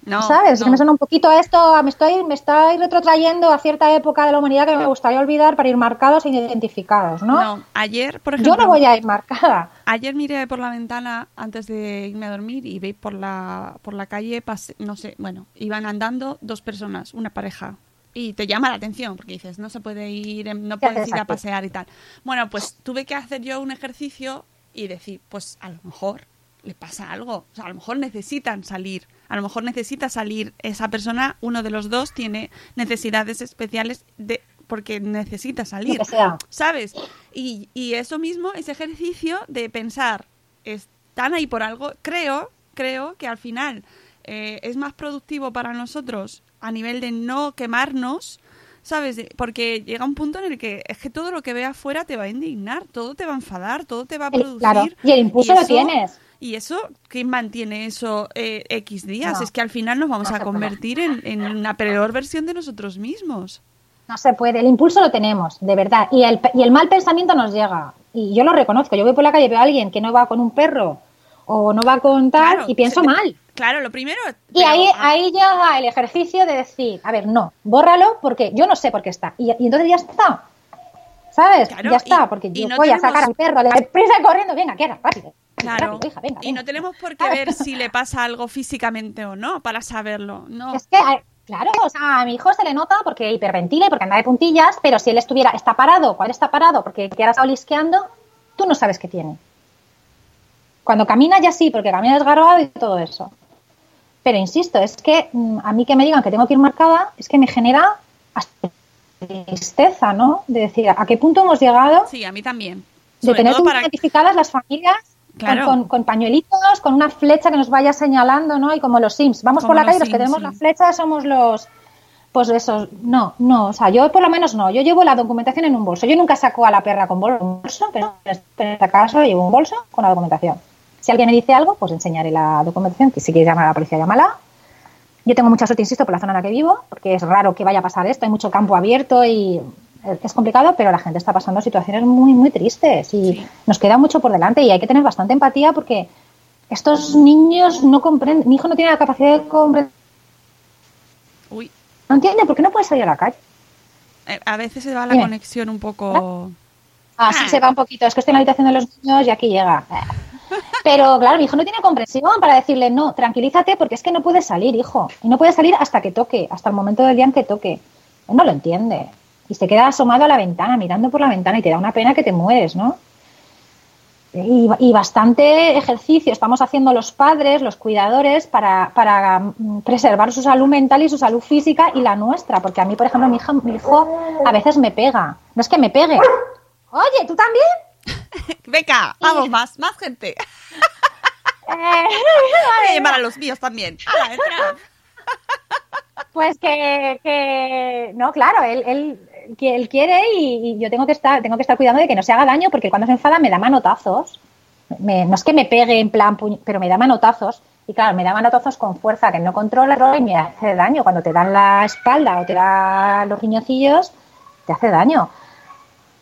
No, ¿Sabes? No. que me suena un poquito a esto, me estoy, me estoy retrotrayendo a cierta época de la humanidad que me gustaría olvidar para ir marcados e identificados, ¿no? No, ayer, por ejemplo, Yo no voy a ir marcada. Ayer miré por la ventana antes de irme a dormir y vi por la, por la calle, pase- no sé, bueno, iban andando dos personas, una pareja. Y te llama la atención porque dices, no se puede ir, em, no ¿Qué puedes ir a pasear y tal. Bueno, pues tuve que hacer yo un ejercicio y decir, pues a lo mejor le pasa algo. O sea, a lo mejor necesitan salir. A lo mejor necesita salir esa persona, uno de los dos tiene necesidades especiales de porque necesita salir. ¿Sabes? Y, y eso mismo, ese ejercicio de pensar, están ahí por algo, creo, creo que al final eh, es más productivo para nosotros a nivel de no quemarnos, ¿sabes? Porque llega un punto en el que es que todo lo que veas fuera te va a indignar, todo te va a enfadar, todo te va a El- producir. claro, y el impulso lo eso- tienes. Y eso, ¿quién mantiene eso eh, X días? No. es que al final nos vamos No a convertir en, en una peor versión de nosotros mismos. No se puede, el impulso lo tenemos, de verdad. Y el, y el mal pensamiento nos llega. Y yo lo reconozco. Yo voy por la calle y veo a alguien que no va con un perro o no va con tal Claro, y pienso mal. Claro, lo primero. Y ahí, ahí llega el ejercicio de decir, a ver, no, bórralo porque yo no sé por qué está. Y, y entonces ya está. ¿Sabes? Claro, ya está, y- porque y yo no voy a sacar al perro, le doy prisa corriendo, venga, que era rápido. Claro, rápido, hija, venga, y venga. no tenemos por qué ver si le pasa algo físicamente o no para saberlo. No, Es que, a- claro, o sea, a mi hijo se le nota porque hiperventila y porque anda de puntillas, pero si él estuviera, está parado, ¿cuál está parado? Porque que ahora está olisqueando, tú no sabes qué tiene. Cuando camina ya sí, porque camina desgarbado y todo eso. Pero insisto, es que mm, a mí que me digan que tengo que ir marcada, es que me genera hasta tristeza, ¿no? De decir, ¿a qué punto hemos llegado? sí, a mí también. de tener para identificadas las familias con- Claro. con, con pañuelitos, con una flecha que nos vaya señalando, ¿no? Y como los Sims, vamos Como por la calle, los que tenemos sí. la flecha somos los, pues esos, no, no, o sea, yo por lo menos no, yo llevo la documentación en un bolso, yo nunca saco a la perra con bolso, pero en este caso llevo un bolso con la documentación. Si alguien me dice algo, pues enseñaré la documentación, que si quieres llamar a la policía, llámala. Yo tengo mucha suerte, insisto, por la zona en la que vivo, porque es raro que vaya a pasar esto, hay mucho campo abierto y es complicado, pero la gente está pasando situaciones muy, muy tristes y Sí. nos queda mucho por delante y hay que tener bastante empatía porque estos niños no comprenden, mi hijo no tiene la capacidad de comprender, Uy, no entiende por qué no puede salir a la calle. eh, a veces se va la conexión un poco. Así Ah. se va un poquito, es que estoy en la habitación de los niños y aquí llega. Pero claro, mi hijo no tiene comprensión para decirle, no, tranquilízate porque es que no puede salir, hijo. Y no puede salir hasta que toque, hasta el momento del día en que toque. Él no lo entiende. Y se queda asomado a la ventana, mirando por la ventana y te da una pena que te mueres, ¿no? y, bastante ejercicio estamos haciendo los padres, los cuidadores, para, mm, preservar su salud mental y su salud física y la nuestra. Porque a mí, por ejemplo, mi, hija, mi hijo a veces me pega. No es que me pegue. Oye, ¿tú también? Venga, vamos, más, más gente. Voy a llamar a los míos también. ¡Hala, entra! Pues que, que no, claro, él, él, que él quiere y, y yo tengo que estar, tengo que estar cuidando de que no se haga daño porque cuando se enfada me da manotazos. Me- no es que me pegue en plan, puñ- pero me da manotazos. Y claro, me da manotazos con fuerza que no controla y me hace daño. Cuando te dan la espalda o te dan los riñoncillos, te hace daño.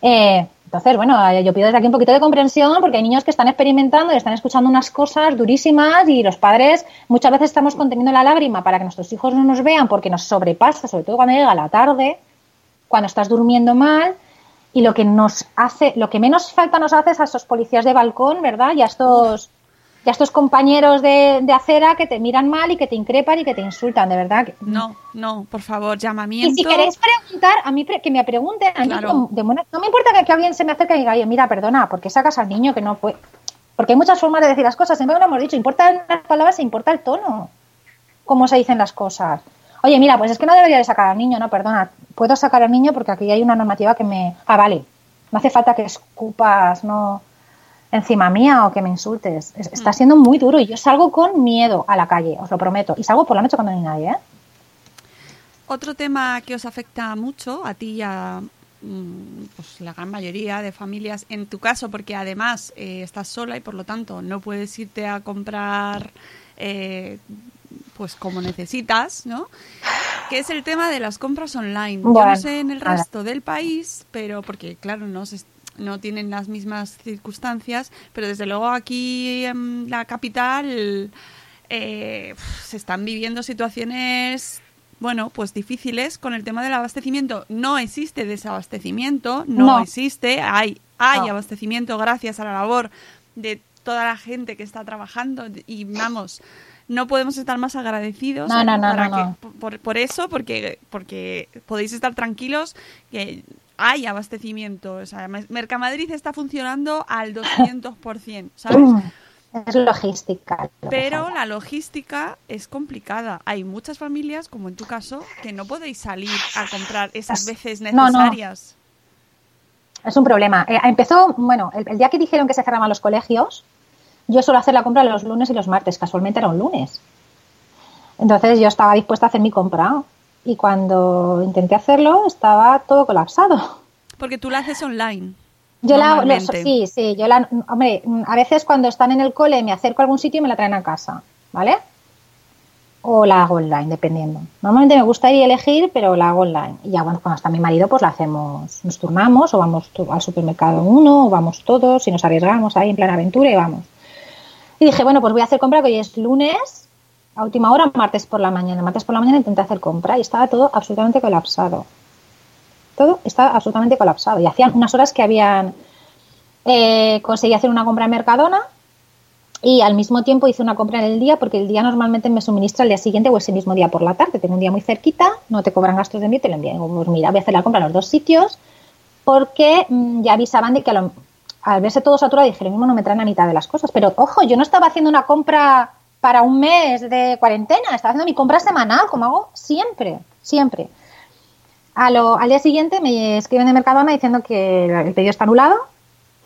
Eh, entonces, bueno, eh, yo pido desde aquí un poquito de comprensión porque hay niños que están experimentando y están escuchando unas cosas durísimas y los padres muchas veces estamos conteniendo la lágrima para que nuestros hijos no nos vean porque nos sobrepasa, sobre todo cuando llega la tarde, cuando estás durmiendo mal y lo que nos hace, lo que menos falta nos hace es a esos policías de balcón, ¿verdad? Y a estos, y a estos compañeros de, de acera que te miran mal y que te increpan y que te insultan, de verdad. No, no, por favor, y llamamiento. si queréis preguntar, a mí que me pregunten, a mí Claro. de buena- no me importa que, que alguien se me acerque y diga, oye, mira, perdona, ¿por qué sacas al niño que no puede? Porque hay muchas formas de decir las cosas, siempre lo hemos dicho, importan las palabras e importa el tono, cómo se dicen las cosas. Oye, mira, pues es que no debería de sacar al niño, no, perdona, puedo sacar al niño porque aquí hay una normativa que me... Ah, vale, no hace falta que escupas, no encima mía o que me insultes. Es- Está siendo muy duro y yo salgo con miedo a la calle, os lo prometo. Y salgo por la noche cuando no hay nadie, ¿eh? Otro tema que os afecta mucho a ti y a mm, pues, la gran mayoría de familias, en tu caso, porque además eh, estás sola y por lo tanto no puedes irte a comprar eh, pues como necesitas, ¿no? Que es el tema de las compras online. Yo no sé en el resto del país, pero porque claro, no se- no tienen las mismas circunstancias, pero desde luego aquí en la capital eh, se están viviendo situaciones bueno, pues difíciles con el tema del abastecimiento. No existe desabastecimiento, no, No. existe, hay, hay No. abastecimiento gracias a la labor de toda la gente que está trabajando y vamos, no podemos estar más agradecidos No, no, no, para no, que- no. Por, por eso, porque, porque podéis estar tranquilos que hay abastecimiento. O sea, Mer- Mercamadrid está funcionando al 200%, ¿sabes? Es logística. Pero la logística es complicada. Hay muchas familias, como en tu caso, que no podéis salir a comprar esas veces No, no. necesarias. Es un problema. Eh, empezó, bueno, el, el día que dijeron que se cerraban los colegios, yo suelo hacer la compra los lunes y los martes. Casualmente era un lunes. Entonces yo estaba dispuesta a hacer mi compra. Y cuando intenté hacerlo, estaba todo colapsado. Porque tú la haces online. Yo la, lo- sí, sí, yo la, hombre, a veces cuando están en el cole me acerco a algún sitio y me la traen a casa, ¿vale? O la hago online, dependiendo. Normalmente me gusta ir y elegir, pero la hago online. Y ya bueno, cuando está mi marido, pues la hacemos, nos turnamos, o vamos al supermercado uno, o vamos todos, y nos arriesgamos ahí en plan aventura y vamos. Y dije, bueno, pues voy a hacer compra, que hoy es lunes, a última hora, martes por la mañana. Martes por la mañana intenté hacer compra y estaba todo absolutamente colapsado. Todo estaba absolutamente colapsado. Y hacían unas horas que habían eh, conseguí hacer una compra en Mercadona y al mismo tiempo hice una compra en el día porque el día normalmente me suministra el día siguiente o ese mismo día por la tarde. Tengo un día muy cerquita, no te cobran gastos de envío, te lo envían. Pues mira, voy a hacer la compra en los dos sitios porque mm, ya avisaban de que al verse todo saturado dije, lo mismo no me traen a mitad de las cosas. Pero ojo, yo no estaba haciendo una compra para un mes de cuarentena, estaba haciendo mi compra semanal, como hago siempre, siempre. A lo- al día siguiente me escriben de Mercadona diciendo que el pedido está anulado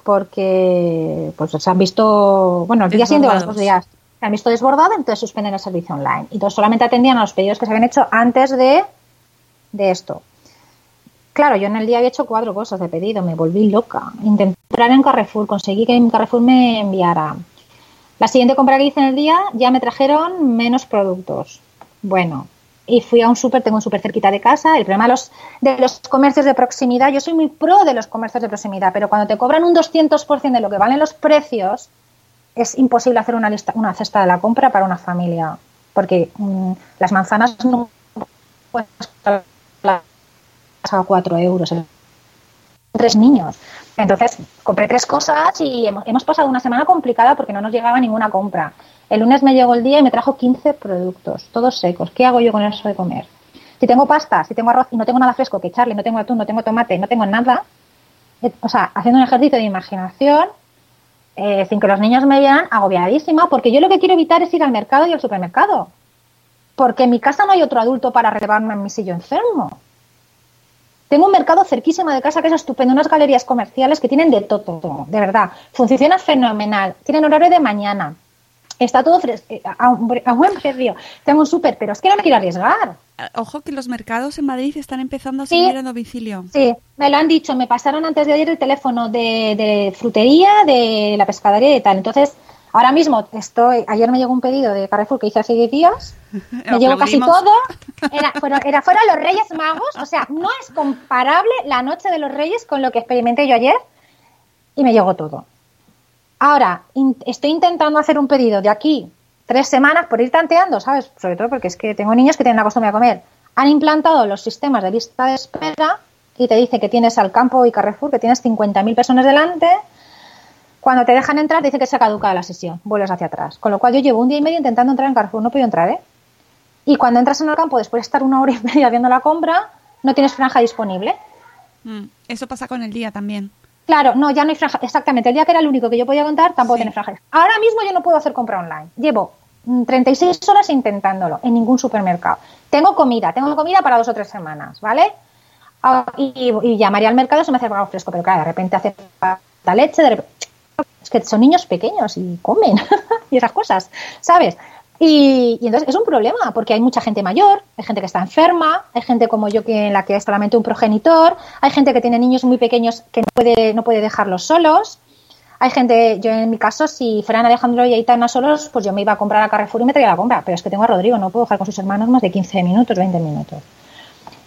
porque pues se han visto, bueno, el día siguiente o los dos días se han visto desbordado, entonces suspenden el servicio online. Y entonces solamente atendían a los pedidos que se habían hecho antes de, de esto. Claro, yo en el día había hecho cuatro cosas de pedido, me volví loca. Intenté entrar en Carrefour, conseguí que en Carrefour me enviara. La siguiente compra que hice en el día ya me trajeron menos productos. Bueno, y fui a un súper, tengo un súper cerquita de casa. El problema de los, de los comercios de proximidad, yo soy muy pro de los comercios de proximidad, pero cuando te cobran un 200% de lo que valen los precios, es imposible hacer una lista, una cesta de la compra para una familia, porque mm, las manzanas no comprarlas a 4 euros. Tres niños. Entonces compré tres cosas y hemos, hemos pasado una semana complicada porque no nos llegaba ninguna compra. El lunes me llegó el día y me trajo 15 productos, todos secos. ¿Qué hago yo con eso de comer? Si tengo pasta, si tengo arroz y no tengo nada fresco que echarle, no tengo atún, no tengo tomate, no tengo nada, eh, o sea, haciendo un ejercicio de imaginación, eh, sin que los niños me vean agobiadísima, porque yo lo que quiero evitar es ir al mercado y al supermercado. Porque en mi casa no hay otro adulto para relevarme en mi sillo enfermo. Tengo un mercado cerquísima de casa que es estupendo, unas galerías comerciales que tienen de todo, de verdad. Funciona fenomenal, tienen horario de mañana, está todo fresco, a, un- a buen precio. Tengo un súper, pero es que no me quiero arriesgar. Eh, Ojo que los mercados en Madrid están empezando a Sí. servir a domicilio. Sí, me lo han dicho, me pasaron antes de ayer el teléfono de, de frutería, de la pescadería y tal. Entonces, ahora mismo estoy, ayer me llegó un pedido de Carrefour que hice hace 10 días, me llegó casi todo, era, fueron, era fueron los Reyes Magos, o sea, no es comparable la noche de los Reyes con lo que experimenté yo ayer y me llegó todo. Ahora, in- estoy intentando hacer un pedido de aquí tres semanas por ir tanteando, ¿sabes? Sobre todo porque es que tengo niños que tienen la costumbre de comer. Han implantado los sistemas de lista de espera y te dice que tienes al campo y Carrefour, que tienes 50.000 personas delante. Cuando te dejan entrar, dice que se ha caducado la sesión, vuelves hacia atrás. Con lo cual yo llevo un día y medio intentando entrar en Carrefour, no podido entrar, ¿eh? Y cuando entras en el campo, después de estar una hora y media viendo la compra, no tienes franja disponible. Mm, Eso pasa con el día también. Claro, no, ya no hay franja. Exactamente, el día que era el único que yo podía contar, tampoco Sí. tiene franja. Ahora mismo yo no puedo hacer compra online. Llevo mm, 36 horas intentándolo en ningún supermercado. Tengo comida, tengo comida para dos o tres semanas, ¿vale? Ah, y, y llamaría al mercado se me hace algo fresco, pero claro, de repente hace falta leche, de repente... Que son niños pequeños y comen y esas cosas, ¿sabes? Y, y entonces es un problema porque hay mucha gente mayor, hay gente que está enferma, hay gente como yo que en la que es solamente un progenitor, hay gente que tiene niños muy pequeños que no puede, no puede dejarlos solos. Hay gente, yo en mi caso, si fueran Alejandro y Aitana solos, pues yo me iba a comprar a Carrefour y me traía la compra. Pero es que tengo a Rodrigo, no puedo dejar con sus hermanos más de 15 minutos, 20 minutos.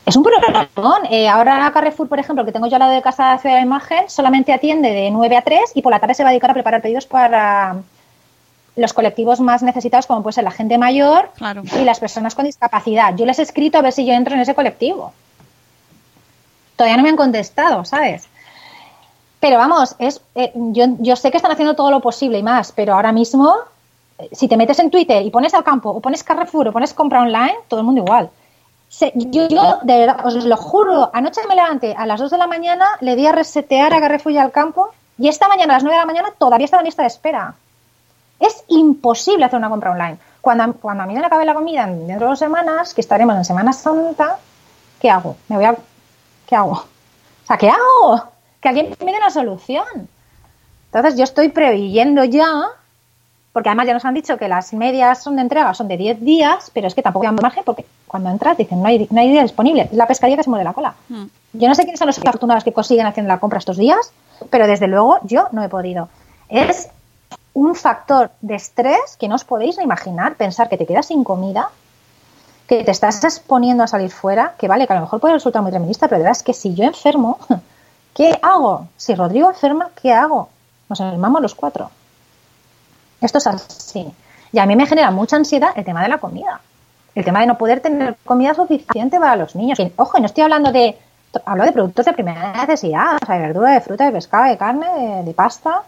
Es un problema. Eh, ahora Carrefour, por ejemplo, que tengo yo al lado de casa de Ciudad de Imagen, solamente atiende de 9 a 3 y por la tarde se va a dedicar a preparar pedidos para los colectivos más necesitados, como puede ser la gente mayor Claro. y las personas con discapacidad. Yo les he escrito a ver si yo entro en ese colectivo. Todavía no me han contestado, ¿sabes? Pero vamos, es, eh, yo, yo sé que están haciendo todo lo posible y más, pero ahora mismo, eh, si te metes en Twitter y pones al campo, o pones Carrefour, o pones compra online, todo el mundo igual. Se- yo, yo, de verdad, os lo juro, anoche me levanté a las 2 de la mañana, le di a resetear a Carrefour y al campo, y esta mañana a las 9 de la mañana todavía estaba en lista de espera. Es imposible hacer una compra online. Cuando, cuando a mí me acabe la comida en- dentro de dos semanas, que estaremos en Semana Santa, ¿qué hago? Me voy a... ¿Qué hago? O sea, ¿qué hago? Que alguien me dé una solución. Entonces yo estoy preveyendo ya, porque además ya nos han dicho que las medias son de entrega, son de 10 días, pero es que tampoco hay margen porque cuando entras dicen no hay, no hay día disponible. Es la pescaría que se mueve la cola. Mm. Yo no sé quiénes son los afortunados que consiguen haciendo la compra estos días, pero desde luego yo no he podido. Es un factor de estrés que no os podéis ni imaginar. Pensar que te quedas sin comida, que te estás exponiendo a salir fuera, que vale, que a lo mejor puede resultar muy feminista, pero de verdad es que si yo enfermo, ¿qué hago? Si Rodrigo enferma, ¿qué hago? Nos enfermamos los cuatro. Esto es así. Y a mí me genera mucha ansiedad el tema de la comida. El tema de no poder tener comida suficiente para los niños. Ojo, no estoy hablando de. Hablo de productos de primera necesidad, o sea, de verdura, de fruta, de pescado, de carne, de, pasta,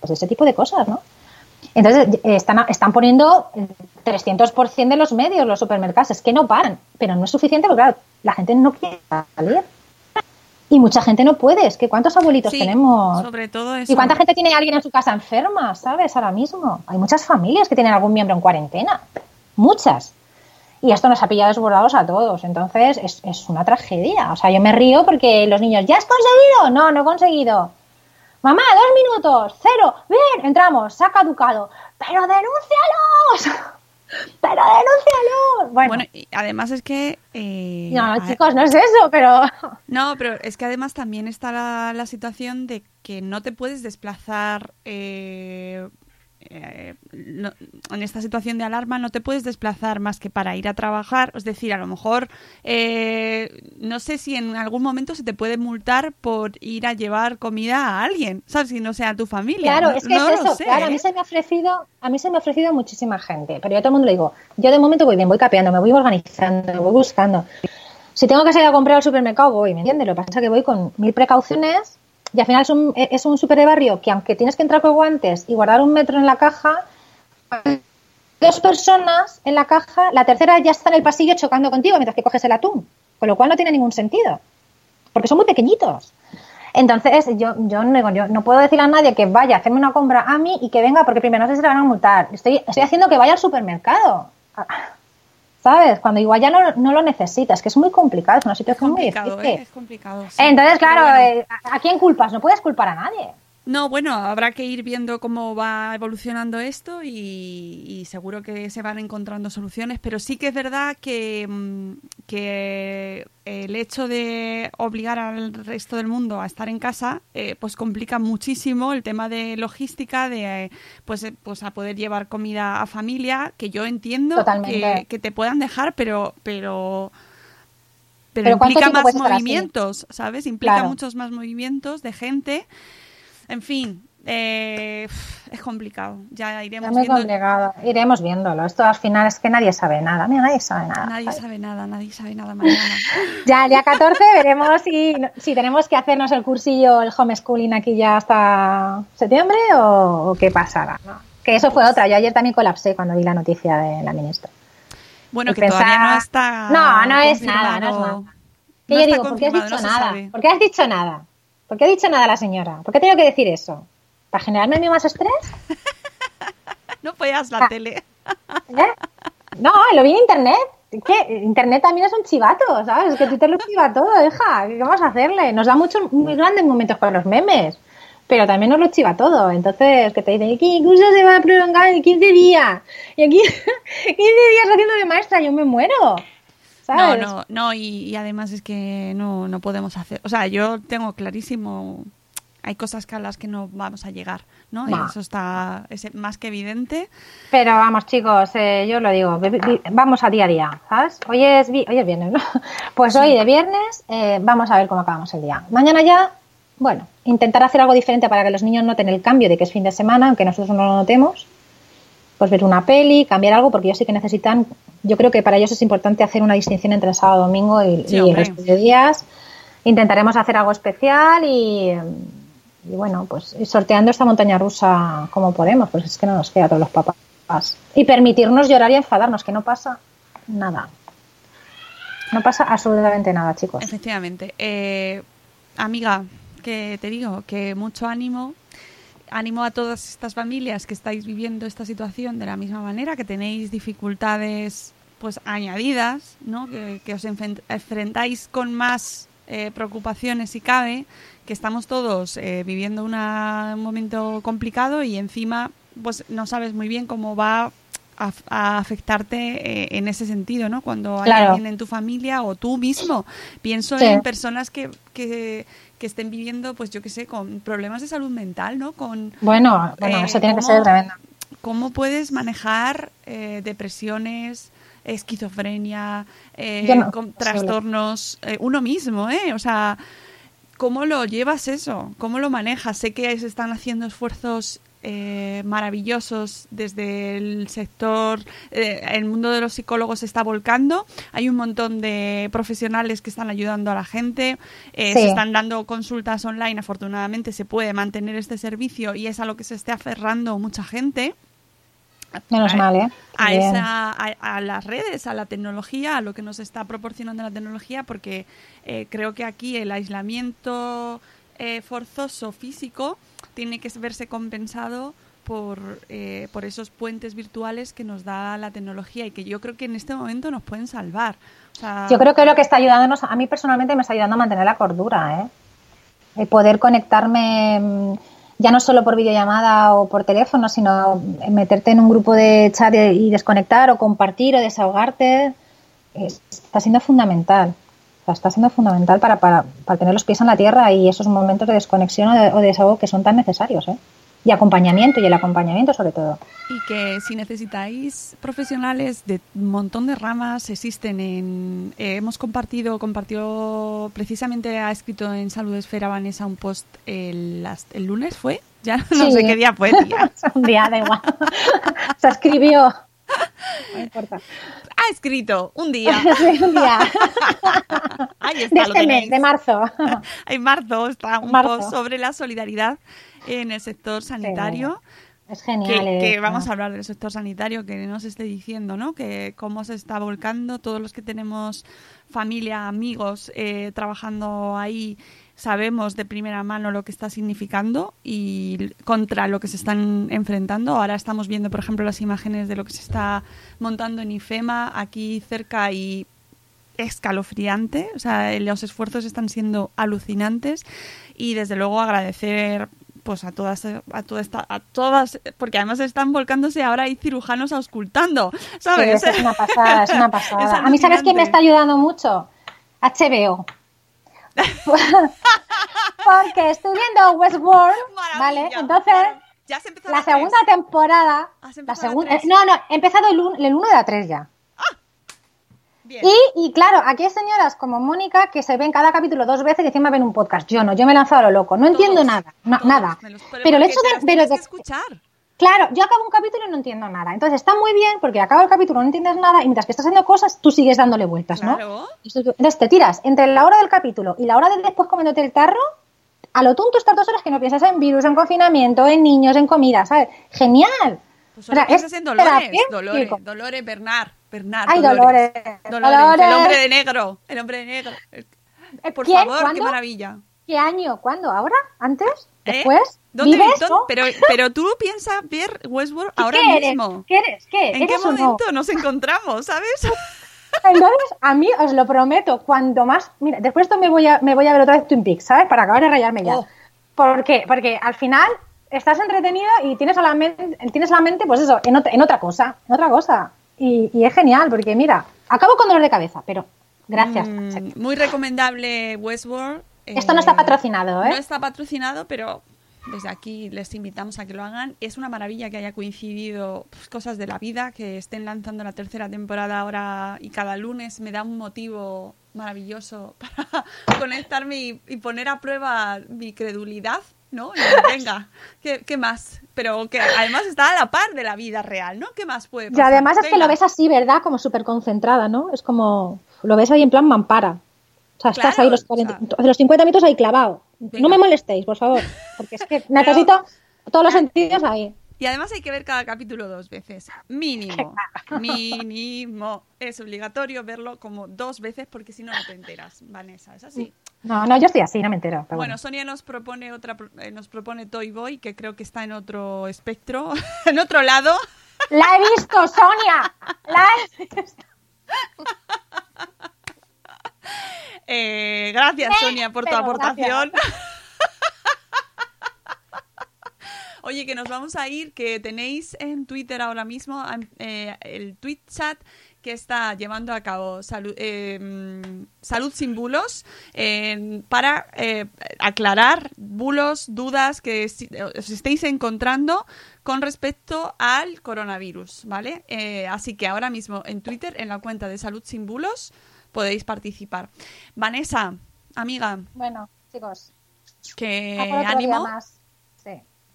pues ese tipo de cosas, ¿no? Entonces, están, están poniendo el 300% de los medios los supermercados. Es que no paran, pero no es suficiente porque, claro, la gente no quiere salir. Y mucha gente no puede. Es que ¿cuántos abuelitos Sí, tenemos? sobre todo eso. ¿Y cuánta gente tiene alguien en su casa enferma, sabes, ahora mismo? Hay muchas familias que tienen algún miembro en cuarentena. Muchas. Y esto nos ha pillado desbordados a todos. Entonces, es, es una tragedia. O sea, yo me río porque los niños, ¿ya has conseguido? No, no he conseguido. Mamá, dos minutos, cero. Bien, entramos, se ha caducado. ¡Pero denúncialos! ¡Pero denúncialos! Bueno, Bueno, y además es que... eh, no, chicos, no es eso, pero... No, pero es que además también está la, la situación de que no te puedes desplazar eh, eh, no- en esta situación de alarma, no te puedes desplazar más que para ir a trabajar. Es decir, a lo mejor eh, no sé si en algún momento se te puede multar por ir a llevar comida a alguien, ¿sabes? Si no sea tu familia. Claro, No- es que no es eso. sé, claro, a ¿eh? mí se me ha ofrecido, a mí se me ha ofrecido muchísima gente, pero yo a todo el mundo le digo, yo de momento voy bien, voy capeando, me voy organizando, me voy buscando. Si tengo que salir a comprar al supermercado, voy, ¿me entiendes? Lo que pasa es que voy con mil precauciones y al final es un, es un super de barrio que aunque tienes que entrar con guantes y guardar un metro en la caja, dos personas en la caja, la tercera ya está en el pasillo chocando contigo mientras que coges el atún, con lo cual no tiene ningún sentido, porque son muy pequeñitos. Entonces, yo, yo, no, yo no puedo decirle a nadie que vaya a hacerme una compra a mí y que venga, porque primero no sé si le van a multar. Estoy, estoy haciendo que vaya al supermercado. ¿Sabes? Cuando igual ya no, no lo necesitas, que es muy complicado, es una situación muy difícil. ¿eh? Es complicado. sí. Entonces, claro, bueno. eh, ¿a a quién culpas? No puedes culpar a nadie. No, bueno, habrá que ir viendo cómo va evolucionando esto y, y seguro que se van encontrando soluciones, pero sí que es verdad que, mm, que el hecho de obligar al resto del mundo a estar en casa, eh, pues complica muchísimo el tema de logística, de pues, eh, pues a poder llevar comida a familia, que yo entiendo que, que te puedan dejar, pero pero pero, Pero ¿cuánto implica más movimientos, ¿sabes? Implica Claro. muchos más movimientos de gente. En fin, eh, es complicado. Ya iremos viendo. complicado. Iremos viéndolo. Esto al final es que nadie sabe nada. Mira, nadie sabe nada. Nadie ¿sabes? sabe nada, nadie sabe nada mañana. Ya el día 14 veremos si, si tenemos que hacernos el cursillo, el homeschooling aquí ya hasta septiembre o, o qué pasará. ¿no? Que eso fue otra. Yo ayer también colapsé cuando vi la noticia de la ministra. Bueno, Y que todavía pensaba- no está. No, no es nada, no es nada. No yo digo, ¿por qué has dicho no nada? ¿Por qué has dicho nada? ¿Por qué ha dicho nada la señora? ¿Por qué ha tenido que decir eso? ¿Para generarme a mí más estrés? No veas la Ah. tele. ¿Eh? No, lo vi en internet. Internet también es un chivato, ¿sabes? Es que Twitter lo chiva todo, hija. ¿Qué vamos a hacerle? Nos da muchos muy grandes momentos con los memes, pero también nos lo chiva todo. Entonces, que te dicen el curso se va a prolongar en 15 días. Y aquí 15 días haciendo de maestra, yo me muero. No, ¿Sabes? no, no, y, y además es que no, no podemos hacer. O sea, yo tengo clarísimo. Hay cosas que a las que no vamos a llegar, ¿no? Y eso está es más que evidente. Pero vamos, chicos, eh, yo lo digo, vamos a día a día, ¿sabes? Hoy es, vi- hoy es viernes, ¿no? Pues hoy de viernes eh, vamos a ver cómo acabamos el día. Mañana ya, bueno, intentar hacer algo diferente para que los niños noten el cambio de que es fin de semana, aunque nosotros no lo notemos. Pues ver una peli, cambiar algo, porque ellos sí que necesitan, yo creo que para ellos es importante hacer una distinción entre sábado, domingo y, Sí, y el resto de días. Intentaremos hacer algo especial y, y bueno, pues sorteando esta montaña rusa como podemos, pues es que no nos queda a todos los papás. Y permitirnos llorar y enfadarnos, que no pasa nada. No pasa absolutamente nada, chicos. Efectivamente. Eh, amiga, que te digo, que mucho ánimo. Ánimo a todas estas familias que estáis viviendo esta situación de la misma manera, que tenéis dificultades pues añadidas, ¿no? que, os enfrentáis con más eh, preocupaciones si cabe, que estamos todos eh, viviendo una- un momento complicado y encima pues no sabes muy bien cómo va a, a afectarte eh, en ese sentido, ¿no? Cuando hay Claro. alguien en tu familia o tú mismo. Pienso Sí. en personas que, que, que estén viviendo, pues yo qué sé, con problemas de salud mental, ¿no? Con Bueno, bueno, eh, eso tiene que ser tremendo. ¿Cómo puedes manejar eh, depresiones, esquizofrenia, no- con trastornos, uno mismo, ¿eh? O sea, ¿cómo lo llevas eso? ¿Cómo lo manejas? Sé que se están haciendo esfuerzos eh, maravillosos desde el sector, eh, el mundo de los psicólogos se está volcando, hay un montón de profesionales que están ayudando a la gente, eh, Sí. se están dando consultas online, afortunadamente se puede mantener este servicio y es a lo que se esté aferrando mucha gente Menos a- mal, ¿eh? a, esa, a, a las redes, a la tecnología, a lo que nos está proporcionando la tecnología, porque eh, creo que aquí el aislamiento eh, forzoso físico tiene que verse compensado por, eh, por esos puentes virtuales que nos da la tecnología y que yo creo que en este momento nos pueden salvar. Yo creo que lo que está ayudándonos, a mí personalmente me está ayudando a mantener la cordura, ¿eh? El poder conectarme mm, ya no solo por videollamada o por teléfono, sino meterte en un grupo de chat y desconectar o compartir o desahogarte, es- está siendo fundamental. Sea, está siendo fundamental para, para, para tener los pies en la tierra y esos momentos de desconexión o de, o de desahogo que son tan necesarios, ¿eh? Y acompañamiento, y el acompañamiento sobre todo. Y que si necesitáis profesionales de un montón de ramas, existen en... eh, hemos compartido, compartió, precisamente ha escrito en Salud Esfera Vanessa un post el, el lunes, ¿fue? Ya no Sí. sé qué día fue, tía. un día, da igual. Se escribió. No importa. Escrito un día. Un día. Ahí De está, lo mes, tenéis. de marzo. En marzo está un Marzo. post sobre la solidaridad en el sector sanitario. Es genial. que, que vamos a hablar del sector sanitario, que nos esté diciendo, ¿no? Que cómo se está volcando, todos los que tenemos familia, amigos eh, trabajando ahí, sabemos de primera mano lo que está significando y contra lo que se están enfrentando. Ahora estamos viendo, por ejemplo, las imágenes de lo que se está montando en IFEMA aquí cerca y escalofriante, o sea, los esfuerzos están siendo alucinantes y desde luego agradecer pues a todas a toda esta a todas porque además están volcándose ahora hay cirujanos auscultando, Sí, ¿sabes? es una pasada, es una pasada. Es a mí, ¿sabes quién me está ayudando mucho? HBO. Porque estoy viendo Westworld, ¿vale? Entonces, ya se la segunda temporada. ¿Has La segunda, no, no, he empezado el 1 el de la 3 ya. Bien. Y, y claro, aquí hay señoras como Mónica que se ven cada capítulo dos veces y encima ven un podcast. Yo no, yo me he lanzado a lo loco. No entiendo nada, no- todos, nada. Pero el hecho de, pero de- escuchar. Claro, yo acabo un capítulo y no entiendo nada. Entonces está muy bien porque acaba el capítulo, no entiendes nada y mientras que estás haciendo cosas, tú sigues dándole vueltas, ¿no? Claro. Entonces te tiras entre la hora del capítulo y la hora de después comiéndote el tarro, a lo tonto estas dos horas que no piensas en virus, en confinamiento, en niños, en comida, ¿sabes? Genial. Pues O sea, piensas en Dolores. Dolores, Dolores Bernard, Bernard, Ay, Dolores, Dolores, el hombre de negro, el hombre de negro. Eh, Por ¿quién? favor, qué ¿Cuándo? maravilla. ¿Qué año? ¿Cuándo? ¿Ahora? ¿Antes? ¿Después? ¿Dónde, ¿Vives? dónde- pero, pero tú piensas ver Westworld ¿Y ahora ¿Qué eres? mismo. ¿Qué eres? ¿Qué? ¿En qué momento nos encontramos, sabes? Entonces, a mí os lo prometo, cuando más. Mira, después de esto me voy a, me voy a ver otra vez Twin Peaks, ¿sabes? Para acabar de rayarme ya. Oh. ¿Por qué? Porque al final estás entretenido y tienes a la mente, tienes la mente, pues eso, en otra, en otra cosa, en otra cosa. Y, y es genial, porque mira, acabo con dolor de cabeza, pero gracias. Mm, muy recomendable Westworld. Esto no Eh, está patrocinado, ¿eh? No está patrocinado, pero desde aquí les invitamos a que lo hagan. Es una maravilla que haya coincidido pues, cosas de la vida, que estén lanzando la tercera temporada ahora y cada lunes me da un motivo maravilloso para conectarme y, y poner a prueba mi credulidad. ¿no? Y venga, ¿qué, qué más? Pero que además está a la par de la vida real, ¿no? ¿Qué más puede Y pasar? además es que lo ves así, ¿verdad? Como súper concentrada, ¿no? Es como. Lo ves ahí en plan mampara. O sea, estás ahí los, o 40 sea- los 50 minutos ahí clavado. Venga. No me molestéis, por favor. Porque es que necesito todos los sentidos ahí. Y además hay que ver cada capítulo dos veces. Mínimo. Mínimo. Es obligatorio verlo como dos veces porque si no, no te enteras, Vanessa. ¿Es así? No, no, yo estoy así, no me entero. pero Bueno, bueno. Sonia nos propone otra, eh, nos propone Toy Boy, que creo que está en otro espectro, en otro lado. ¡La he visto, Sonia! ¡La he visto! Eh, gracias, Sonia, por tu pero aportación. Oye, que nos vamos a ir, que tenéis en Twitter ahora mismo eh, el tweet chat que está llevando a cabo Salud, eh, mm, Salud sin Bulos eh, para eh, aclarar bulos, dudas que si- os estéis encontrando con respecto al coronavirus, ¿vale? Eh, así que ahora mismo en Twitter, en la cuenta de Salud sin Bulos, podéis participar. Vanessa, amiga, Bueno, chicos, que a por otro día ánimo. más. Sí.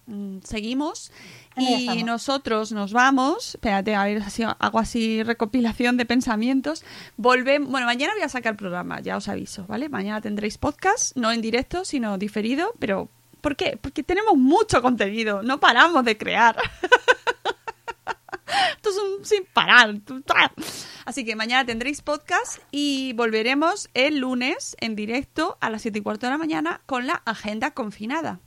Mm, seguimos y nosotros nos vamos. Espérate, a ver si hago así recopilación de pensamientos. Volvemos. Bueno, mañana voy a sacar programa, ya os aviso, ¿vale? Mañana tendréis podcast, no en directo, sino diferido, pero ¿por qué? Porque tenemos mucho contenido, no paramos de crear. Esto es un sin parar. Así que mañana tendréis podcast y volveremos el lunes en directo a las 7 y cuarto de la mañana con la agenda confinada.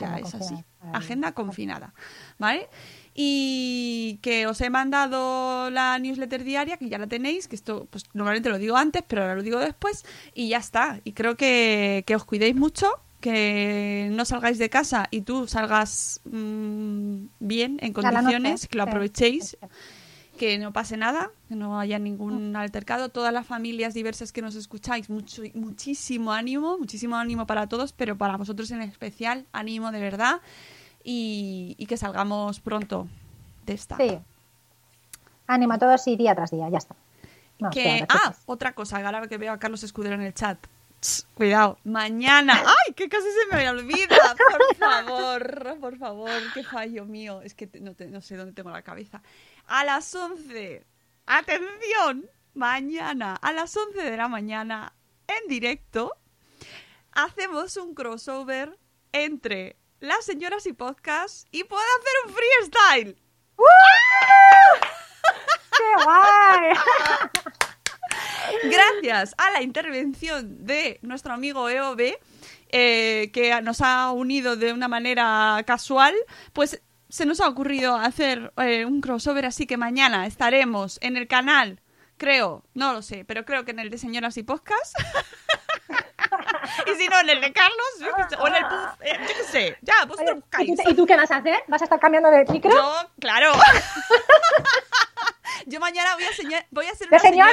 Ya es así. Agenda confinada. ¿Vale? Y que os he mandado la newsletter diaria, que ya la tenéis, que esto pues normalmente lo digo antes, pero ahora lo digo después, y ya está. Y creo que, que os cuidéis mucho, que no salgáis de casa y tú salgas mm, bien, en condiciones, que lo aprovechéis, que no pase nada, que no haya ningún altercado. Todas las familias diversas que nos escucháis, mucho, muchísimo ánimo, muchísimo ánimo para todos, pero para vosotros en especial, ánimo de verdad y, y que salgamos pronto de esta. Sí. Ánimo a todos y día tras día, ya está. No, que, ah, otra cosa, ahora que veo a Carlos Escudero en el chat. Cuidado, mañana. ¡Ay, que casi se me olvida! Por favor, por favor, qué fallo mío. Es que te- no, te- no sé dónde tengo la cabeza. A las 11, atención, mañana, a las 11 de la mañana, en directo, hacemos un crossover entre las señoras y podcast y puedo hacer un freestyle. ¡Qué guay! Gracias a la intervención de nuestro amigo EOB, eh, que nos ha unido de una manera casual, pues se nos ha ocurrido hacer eh, un crossover, así que mañana estaremos en el canal, creo, no lo sé, pero creo que en el de Señoras y Podcast. y si no, en el de Carlos, yo qué sé, o en el Puff, eh, yo qué sé, ya, vosotros Oye, ¿y, buscáis. tú, y tú qué vas a hacer? ¿Vas a estar cambiando de micro? Yo, claro. Yo mañana voy a, seña- voy a ser ¿De una señora?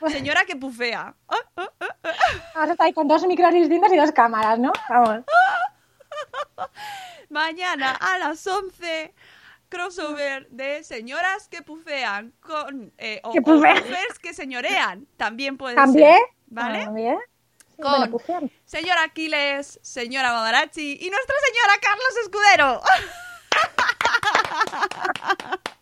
señora, señora que pufea. Ah, ah, ah, ah. Vas a estar ahí con dos micros distintos y dos cámaras, ¿no? Vamos. Mañana a las 11, crossover de señoras que pufean con... eh, o, Que o pufean. puffers que señorean. También puede ¿También? ser. ¿Vale? ¿También? Sí, Con- bueno. Señora Aquiles, señora Mamarachi y nuestra señora Carlos Escudero.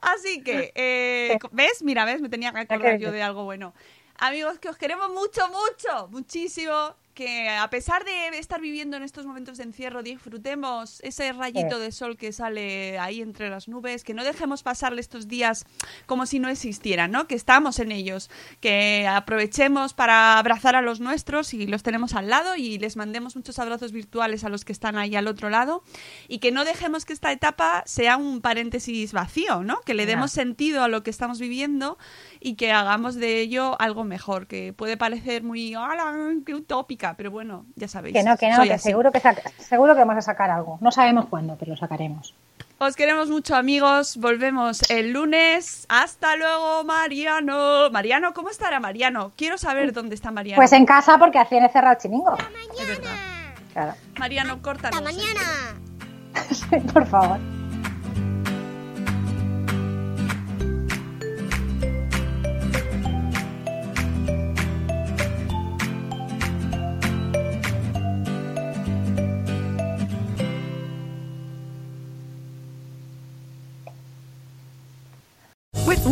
Así que, eh, ¿ves? Mira, ¿ves? Me tenía que acordar yo de algo bueno. Amigos, que os queremos mucho, mucho, muchísimo. Que a pesar de estar viviendo en estos momentos de encierro, disfrutemos ese rayito de sol que sale ahí entre las nubes, que no dejemos pasarle estos días como si no existieran, ¿no? Que estamos en ellos, que aprovechemos para abrazar a los nuestros y los tenemos al lado y les mandemos muchos abrazos virtuales a los que están ahí al otro lado y que no dejemos que esta etapa sea un paréntesis vacío, ¿no? Que le demos sentido a lo que estamos viviendo y que hagamos de ello algo mejor, que puede parecer muy, ¡hala! ¡Qué utópica! Pero bueno, ya sabéis. Que no, que no, que seguro que, seguro que vamos a sacar algo. No sabemos cuándo, pero lo sacaremos. Os queremos mucho, amigos. Volvemos el lunes. Hasta luego, Mariano. Mariano, ¿cómo estará Mariano? Quiero saber dónde está Mariano. Pues en casa porque así he cerrado el chiringo. Es verdad. Claro. Mariano, córtanos. Hasta mañana. Sí, por favor.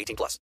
18 plus.